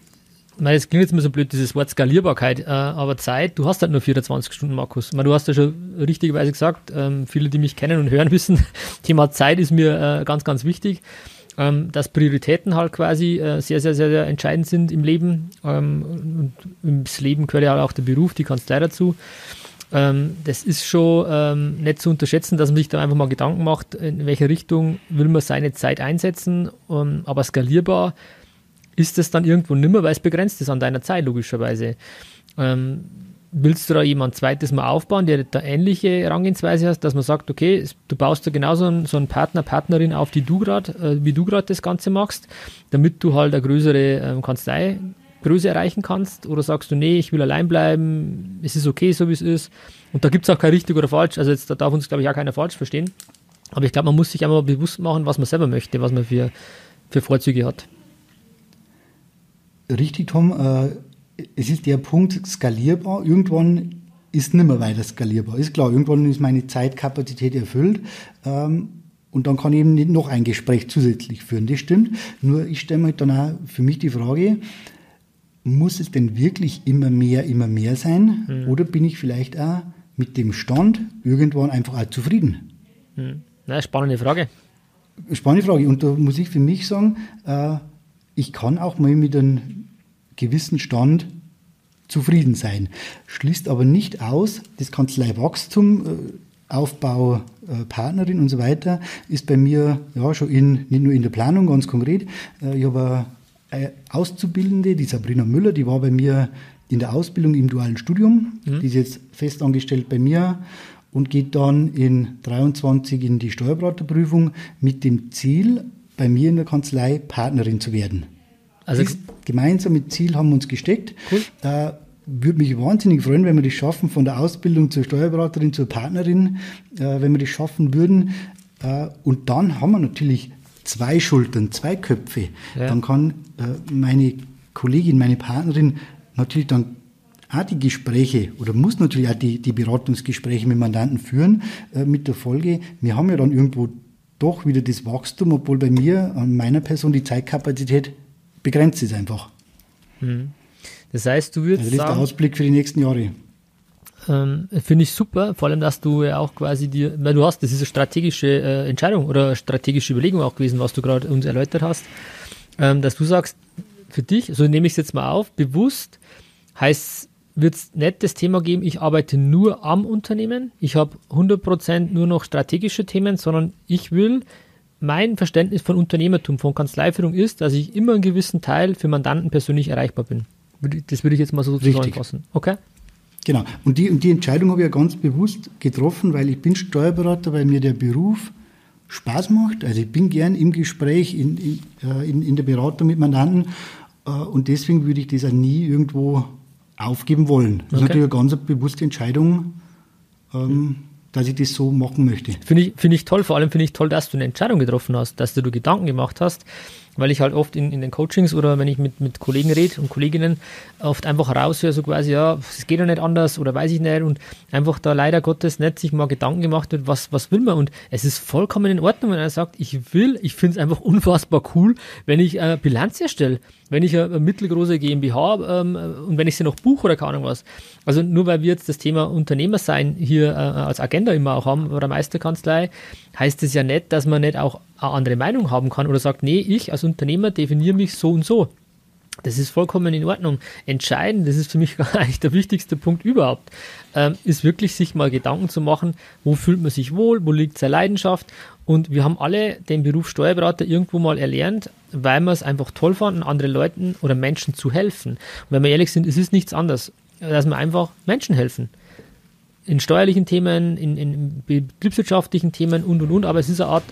es klingt jetzt immer so blöd, dieses Wort Skalierbarkeit, äh, aber Zeit, du hast halt nur 24 Stunden, Markus. Meine, du hast ja schon richtigerweise gesagt, ähm, viele, die mich kennen und hören wissen, Thema Zeit ist mir äh, ganz, ganz wichtig. Ähm, dass Prioritäten halt quasi äh, sehr, sehr, sehr, sehr entscheidend sind im Leben. Ähm, und ins Leben gehört ja auch der Beruf, die Kanzlei dazu. Ähm, das ist schon ähm, nicht zu unterschätzen, dass man sich da einfach mal Gedanken macht, in welche Richtung will man seine Zeit einsetzen, ähm, aber skalierbar ist es dann irgendwo nimmer, weil es begrenzt ist an deiner Zeit, logischerweise. Ähm, willst du da jemand zweites Mal aufbauen, der da ähnliche Herangehensweise hast, dass man sagt, okay, du baust da genauso einen, so einen Partner, Partnerin auf, die du grad, äh, wie du gerade das Ganze machst, damit du halt eine größere ähm, Kanzleigröße erreichen kannst? Oder sagst du, nee, ich will allein bleiben, es ist okay, so wie es ist. Und da gibt es auch kein richtig oder falsch, also jetzt da darf uns, glaube ich, auch keiner falsch verstehen. Aber ich glaube, man muss sich einmal bewusst machen, was man selber möchte, was man für, für Vorzüge hat. Richtig, Tom. Äh, es ist der Punkt skalierbar. Irgendwann ist nicht mehr weiter skalierbar. Ist klar, irgendwann ist meine Zeitkapazität erfüllt. Ähm, und dann kann ich eben nicht noch ein Gespräch zusätzlich führen. Das stimmt. Nur ich stelle mir dann auch für mich die Frage, muss es denn wirklich immer mehr, immer mehr sein? Mhm. Oder bin ich vielleicht auch mit dem Stand irgendwann einfach auch zufrieden? Mhm. Na, spannende Frage. Spannende Frage. Und da muss ich für mich sagen, äh, ich kann auch mal mit einem gewissen Stand zufrieden sein. Schließt aber nicht aus, das Kanzleiwachstum, äh, Aufbau, äh, Partnerin und so weiter, ist bei mir ja schon in, nicht nur in der Planung ganz konkret. Äh, ich habe eine Auszubildende, die Sabrina Müller, die war bei mir in der Ausbildung im dualen Studium. Mhm. Die ist jetzt festangestellt bei mir und geht dann in 23 in die Steuerberaterprüfung mit dem Ziel, bei mir in der Kanzlei Partnerin zu werden. Also Dies gemeinsame Ziel haben wir uns gesteckt. Cool. Da würde mich wahnsinnig freuen, wenn wir das schaffen, von der Ausbildung zur Steuerberaterin zur Partnerin, äh, wenn wir das schaffen würden. Äh, und dann haben wir natürlich zwei Schultern, zwei Köpfe. Ja. Dann kann äh, meine Kollegin, meine Partnerin natürlich dann auch die Gespräche oder muss natürlich auch die, die Beratungsgespräche mit Mandanten führen, äh, mit der Folge, wir haben ja dann irgendwo doch wieder das Wachstum, obwohl bei mir, an meiner Person, die Zeitkapazität begrenzt ist einfach. Hm. Das heißt, du würdest also das ist der Ausblick für die nächsten Jahre. Ähm, Finde ich super, vor allem, dass du ja auch quasi dir, weil du hast, das ist eine strategische äh, Entscheidung oder eine strategische Überlegung auch gewesen, was du gerade uns erläutert hast, ähm, dass du sagst, für dich, so nehme ich es jetzt mal auf, bewusst heißt wird es nicht das Thema geben, ich arbeite nur am Unternehmen, ich habe 100% nur noch strategische Themen, sondern ich will, mein Verständnis von Unternehmertum, von Kanzleiführung ist, dass ich immer einen gewissen Teil für Mandanten persönlich erreichbar bin. Das würde ich jetzt mal so zusammenfassen. Okay? Genau. Und die, die Entscheidung habe ich ja ganz bewusst getroffen, weil ich bin Steuerberater, weil mir der Beruf Spaß macht. Also ich bin gern im Gespräch, in, in, äh, in, in der Beratung mit Mandanten. Äh, und deswegen würde ich das auch nie irgendwo aufgeben wollen. Das okay. ist natürlich eine ganz bewusste Entscheidung, ähm, dass ich das so machen möchte. Finde ich, find ich toll, vor allem finde ich toll, dass du eine Entscheidung getroffen hast, dass du dir Gedanken gemacht hast weil ich halt oft in, in den Coachings oder wenn ich mit, mit Kollegen rede und Kolleginnen oft einfach raushöre, so quasi, ja, es geht ja nicht anders oder weiß ich nicht und einfach da leider Gottes nicht sich mal Gedanken gemacht wird, was, was will man und es ist vollkommen in Ordnung, wenn er sagt, ich will, ich finde es einfach unfassbar cool, wenn ich äh, Bilanz erstelle, wenn ich eine, mittelgroße GmbH ähm, und wenn ich sie noch buche oder keine Ahnung was. Also nur weil wir jetzt das Thema Unternehmer sein hier äh, als Agenda immer auch haben oder Meisterkanzlei, heißt es ja nicht, dass man nicht auch eine andere Meinung haben kann oder sagt, nee, ich als Unternehmer definiere mich so und so. Das ist vollkommen in Ordnung. Entscheidend, das ist für mich eigentlich der wichtigste Punkt überhaupt, ähm, ist wirklich sich mal Gedanken zu machen, wo fühlt man sich wohl, wo liegt seine Leidenschaft. Und wir haben alle den Beruf Steuerberater irgendwo mal erlernt, weil wir es einfach toll fanden, anderen Leuten oder Menschen zu helfen. Und wenn wir ehrlich sind, es ist nichts anderes, dass wir einfach Menschen helfen in steuerlichen Themen, in, in betriebswirtschaftlichen Themen und und und, aber es ist eine Art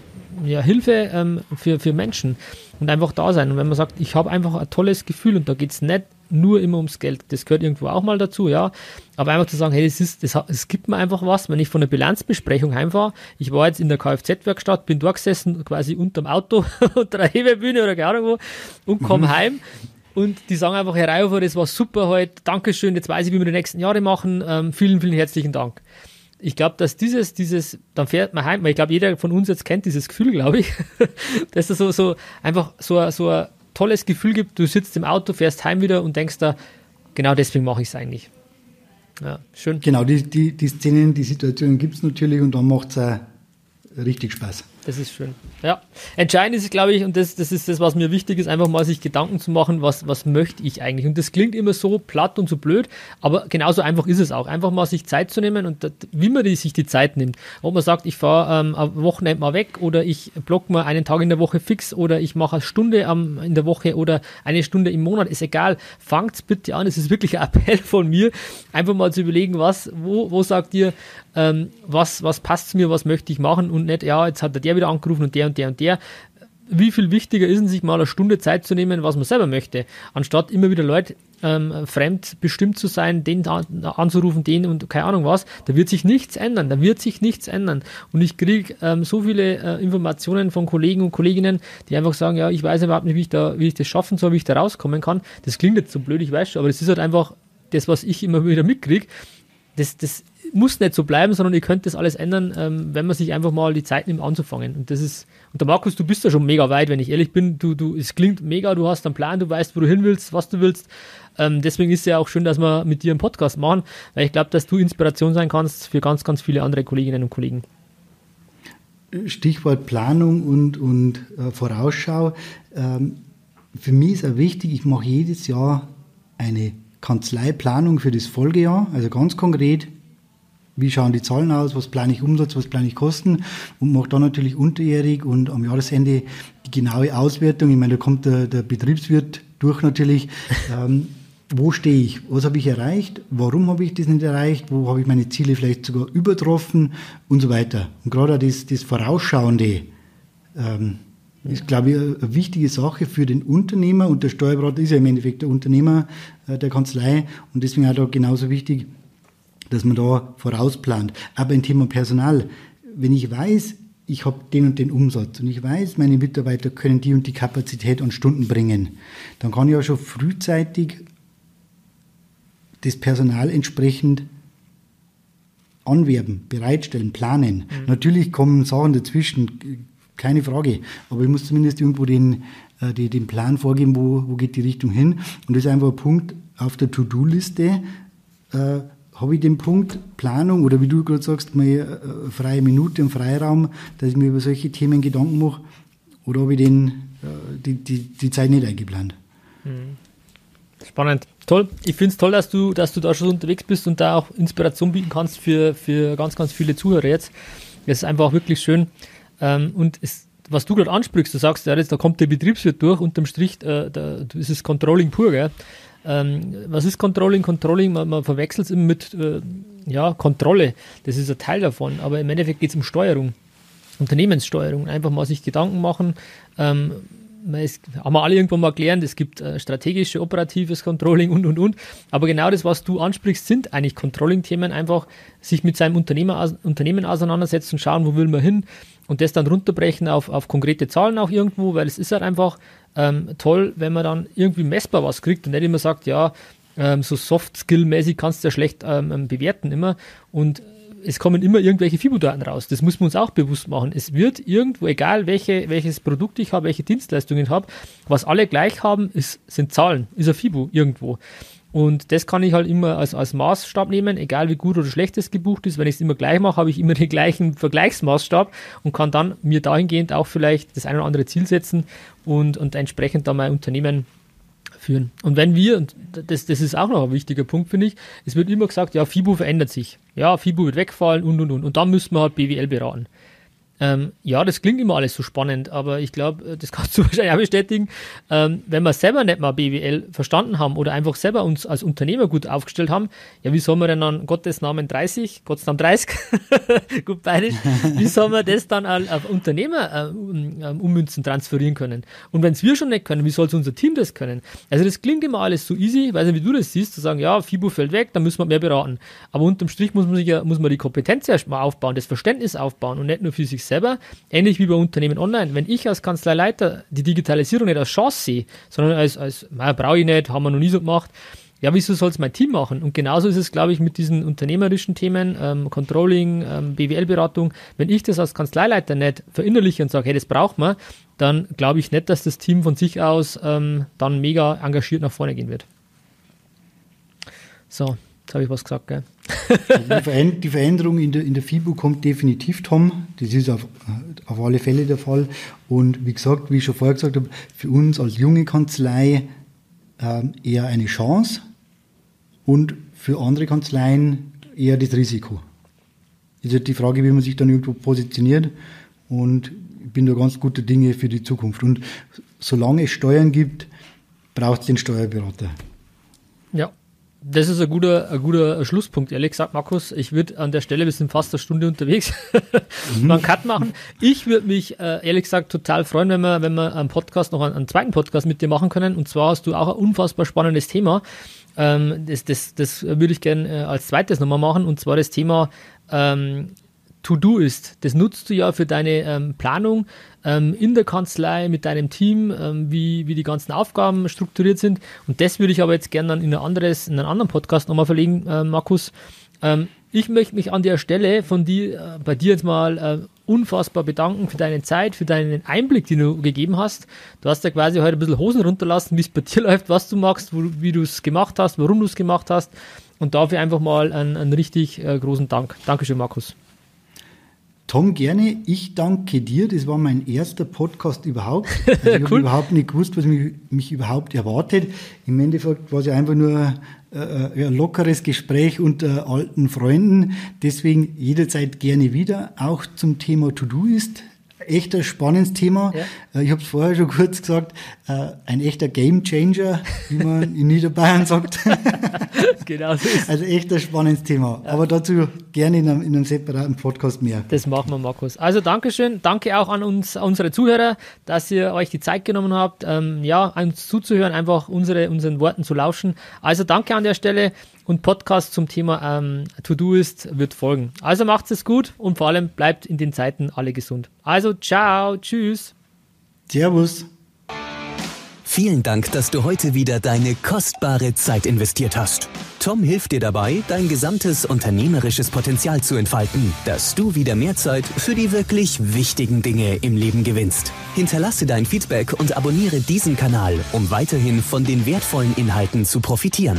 ja, Hilfe ähm, für, für Menschen und einfach da sein. Und wenn man sagt, ich habe einfach ein tolles Gefühl und da geht es nicht nur immer ums Geld, das gehört irgendwo auch mal dazu, ja. Aber einfach zu sagen, hey, es ist, es gibt mir einfach was, wenn ich von der Bilanzbesprechung heimfahre, ich war jetzt in der Kfz-Werkstatt, bin dort gesessen, quasi unterm Auto unter der Hebebühne oder keine Ahnung wo und komme mhm. heim und die sagen einfach, Herr Reihofer, das war super heute, Dankeschön, jetzt weiß ich, wie wir die nächsten Jahre machen, ähm, vielen, vielen herzlichen Dank. Ich glaube, dass dieses, dieses, dann fährt man heim, weil ich glaube, jeder von uns jetzt kennt dieses Gefühl, glaube ich, dass es so, so einfach so, so ein tolles Gefühl gibt, du sitzt im Auto, fährst heim wieder und denkst da, genau deswegen mache ich es eigentlich. Ja, schön. Genau, die, die, die Szenen, die Situationen gibt es natürlich und dann macht es richtig Spaß. Das ist schön. Ja. Entscheidend ist, glaube ich, und das, das ist das, was mir wichtig ist, einfach mal sich Gedanken zu machen, was, was möchte ich eigentlich. Und das klingt immer so platt und so blöd, aber genauso einfach ist es auch. Einfach mal sich Zeit zu nehmen und wie man die, sich die Zeit nimmt. Ob man sagt, ich fahre ähm, am Wochenende mal weg oder ich block mal einen Tag in der Woche fix oder ich mache eine Stunde am, in der Woche oder eine Stunde im Monat, ist egal. Fangt bitte an. Es ist wirklich ein Appell von mir, einfach mal zu überlegen, was, wo, wo sagt ihr, ähm, was, was passt zu mir, was möchte ich machen und nicht, ja, jetzt hat der wieder angerufen und der und der und der. Wie viel wichtiger ist es, sich mal eine Stunde Zeit zu nehmen, was man selber möchte, anstatt immer wieder Leute ähm, fremd bestimmt zu sein, den anzurufen, den und keine Ahnung was, da wird sich nichts ändern, da wird sich nichts ändern. Und ich kriege ähm, so viele äh, Informationen von Kollegen und Kolleginnen, die einfach sagen, ja, ich weiß überhaupt nicht, wie ich, da, wie ich das schaffen soll, wie ich da rauskommen kann. Das klingt jetzt so blöd, ich weiß schon, aber das ist halt einfach das, was ich immer wieder mitkriege. Das, das muss nicht so bleiben, sondern ihr könnt das alles ändern, ähm, wenn man sich einfach mal die Zeit nimmt anzufangen. Und das ist, und der Markus, du bist ja schon mega weit, wenn ich ehrlich bin. Du, du, es klingt mega, du hast einen Plan, du weißt, wo du hin willst, was du willst. Ähm, deswegen ist es ja auch schön, dass wir mit dir einen Podcast machen, weil ich glaube, dass du Inspiration sein kannst für ganz, ganz viele andere Kolleginnen und Kollegen. Stichwort Planung und, und äh, Vorausschau. Ähm, für mich ist auch wichtig, ich mache jedes Jahr eine Kanzleiplanung für das Folgejahr, also ganz konkret, wie schauen die Zahlen aus, was plane ich Umsatz, was plane ich Kosten und mache dann natürlich unterjährig und am Jahresende die genaue Auswertung. Ich meine, da kommt der, der Betriebswirt durch natürlich. Ähm, wo stehe ich? Was habe ich erreicht? Warum habe ich das nicht erreicht? Wo habe ich meine Ziele vielleicht sogar übertroffen? Und so weiter. Und gerade das, das Vorausschauende ähm, ist, glaube ich, eine wichtige Sache für den Unternehmer. Und der Steuerberater ist ja im Endeffekt der Unternehmer äh, der Kanzlei. Und deswegen auch da genauso wichtig, dass man da vorausplant. Aber im Thema Personal, wenn ich weiß, ich habe den und den Umsatz und ich weiß, meine Mitarbeiter können die und die Kapazität an Stunden bringen, dann kann ich ja schon frühzeitig das Personal entsprechend anwerben, bereitstellen, planen. Mhm. Natürlich kommen Sachen dazwischen, keine Frage, aber ich muss zumindest irgendwo den, äh, den Plan vorgeben, wo, wo geht die Richtung hin. Und das ist einfach ein Punkt auf der To-Do-Liste, äh, habe ich den Punkt Planung oder wie du gerade sagst, meine äh, freie Minute im Freiraum, dass ich mir über solche Themen Gedanken mache, oder habe ich den, äh, die, die, die Zeit nicht eingeplant? Mhm. Spannend. Toll. Ich finde es toll, dass du, dass du da schon unterwegs bist und da auch Inspiration bieten kannst für, für ganz, ganz viele Zuhörer jetzt. Das ist einfach wirklich schön. Ähm, und es, was du gerade ansprichst, du sagst, ja, jetzt, da kommt der Betriebswirt durch, unterm Strich, äh, da, das ist Controlling pur, gell? Ähm, was ist Controlling? Controlling, man, man verwechselt es immer mit äh, ja, Kontrolle. Das ist ein Teil davon. Aber im Endeffekt geht es um Steuerung. Unternehmenssteuerung. Einfach mal sich Gedanken machen. Ähm, es, haben wir alle irgendwann mal gelernt, es gibt äh, strategische, operatives Controlling und, und, und. Aber genau das, was du ansprichst, sind eigentlich Controlling-Themen. Einfach sich mit seinem Unternehmer, Unternehmen auseinandersetzen, schauen, wo will man hin und das dann runterbrechen auf, auf konkrete Zahlen auch irgendwo, weil es ist halt einfach ähm, toll, wenn man dann irgendwie messbar was kriegt und nicht immer sagt, ja, ähm, so Soft-Skill-mäßig kannst du ja schlecht ähm, ähm bewerten immer. Und es kommen immer irgendwelche FIBO-Daten raus. Das muss man uns auch bewusst machen. Es wird irgendwo, egal welche, welches Produkt ich habe, welche Dienstleistungen ich habe, was alle gleich haben, ist, sind Zahlen, ist ein FIBO irgendwo. Und das kann ich halt immer als, als Maßstab nehmen, egal wie gut oder schlecht es gebucht ist. Wenn ich es immer gleich mache, habe ich immer den gleichen Vergleichsmaßstab und kann dann mir dahingehend auch vielleicht das eine oder andere Ziel setzen und, und entsprechend dann mein Unternehmen führen. Und wenn wir, und das, das ist auch noch ein wichtiger Punkt, finde ich, es wird immer gesagt, ja, FIBO verändert sich. Ja, FIBO wird wegfallen und und und. Und dann müssen wir halt BWL beraten. Ähm, ja, das klingt immer alles so spannend, aber ich glaube, äh, das kannst du wahrscheinlich auch bestätigen. Ähm, wenn wir selber nicht mal BWL verstanden haben oder einfach selber uns als Unternehmer gut aufgestellt haben, ja, wie soll man denn dann Gottes Namen 30, Gottes Namen 30, gut bayerisch, wie soll man das dann auf Unternehmer äh, um, ummünzen, transferieren können? Und wenn es wir schon nicht können, wie soll unser Team das können? Also das klingt immer alles so easy, weiß nicht, wie du das siehst, zu sagen, ja, FIBO fällt weg, dann müssen wir mehr beraten. Aber unterm Strich muss man sich ja, muss man die Kompetenz erstmal aufbauen, das Verständnis aufbauen und nicht nur für sich selber, ähnlich wie bei Unternehmen online. Wenn ich als Kanzleileiter die Digitalisierung nicht als Chance sehe, sondern als, als brauche ich nicht, haben wir noch nie so gemacht, ja, wieso soll es mein Team machen? Und genauso ist es, glaube ich, mit diesen unternehmerischen Themen, ähm, Controlling, ähm, BWL-Beratung. Wenn ich das als Kanzleileiter nicht verinnerliche und sage, hey, das braucht man, dann glaube ich nicht, dass das Team von sich aus ähm, dann mega engagiert nach vorne gehen wird. So, Jetzt habe ich was gesagt, gell? Die Veränderung in der, in der FIBO kommt definitiv, Tom. Das ist auf, auf alle Fälle der Fall. Und wie gesagt, wie ich schon vorher gesagt habe, für uns als junge Kanzlei äh, eher eine Chance und für andere Kanzleien eher das Risiko. Ist halt die Frage, wie man sich dann irgendwo positioniert. Und ich bin da ganz guter Dinge für die Zukunft. Und solange es Steuern gibt, braucht es den Steuerberater. Ja, das ist ein guter, ein guter Schlusspunkt, ehrlich gesagt, Markus. Ich würde an der Stelle, wir sind fast eine Stunde unterwegs, mal einen Cut machen. Ich würde mich, äh, ehrlich gesagt, total freuen, wenn wir, wenn wir einen Podcast, noch einen, einen, zweiten Podcast mit dir machen können. Und zwar hast du auch ein unfassbar spannendes Thema. Ähm, das, das, das würde ich gerne äh, als zweites nochmal machen. Und zwar das Thema ähm, To-Do ist. Das nutzt du ja für deine ähm, Planung ähm, in der Kanzlei mit deinem Team, ähm, wie, wie die ganzen Aufgaben strukturiert sind. Und das würde ich aber jetzt gerne dann in, ein anderes, in einen anderen Podcast nochmal verlegen, äh, Markus. Ähm, ich möchte mich an der Stelle von dir, äh, bei dir jetzt mal äh, unfassbar bedanken für deine Zeit, für deinen Einblick, den du gegeben hast. Du hast ja quasi heute ein bisschen Hosen runterlassen, wie es bei dir läuft, was du machst, wo, wie du es gemacht hast, warum du es gemacht hast. Und dafür einfach mal einen, einen richtig äh, großen Dank. Dankeschön, Markus. Tom, gerne. Ich danke dir. Das war mein erster Podcast überhaupt. Also ich cool. habe überhaupt nicht gewusst, was mich, mich, überhaupt erwartet. Im Endeffekt war es ja einfach nur äh, äh ein lockeres Gespräch unter alten Freunden. Deswegen jederzeit gerne wieder. Auch zum Thema To-Do ist echt ein spannendes Thema. Ja. Äh, ich habe es vorher schon kurz gesagt, äh, ein echter Game Changer, wie man in Niederbayern sagt. genau so ist Also echt ein spannendes Thema. Ja. Aber dazu gerne in einem, in einem, separaten Podcast mehr. Das machen wir, Markus. Also Dankeschön. Danke auch an uns, unsere Zuhörer, dass ihr euch die Zeit genommen habt, ähm, ja, uns zuzuhören, einfach unsere, unseren Worten zu lauschen. Also danke an der Stelle und Podcast zum Thema ähm, To-Do ist wird folgen. Also macht es gut und vor allem bleibt in den Zeiten alle gesund. Also ciao, tschüss. Servus. Vielen Dank, dass du heute wieder deine kostbare Zeit investiert hast. Tom hilft dir dabei, dein gesamtes unternehmerisches Potenzial zu entfalten, dass du wieder mehr Zeit für die wirklich wichtigen Dinge im Leben gewinnst. Hinterlasse dein Feedback und abonniere diesen Kanal, um weiterhin von den wertvollen Inhalten zu profitieren.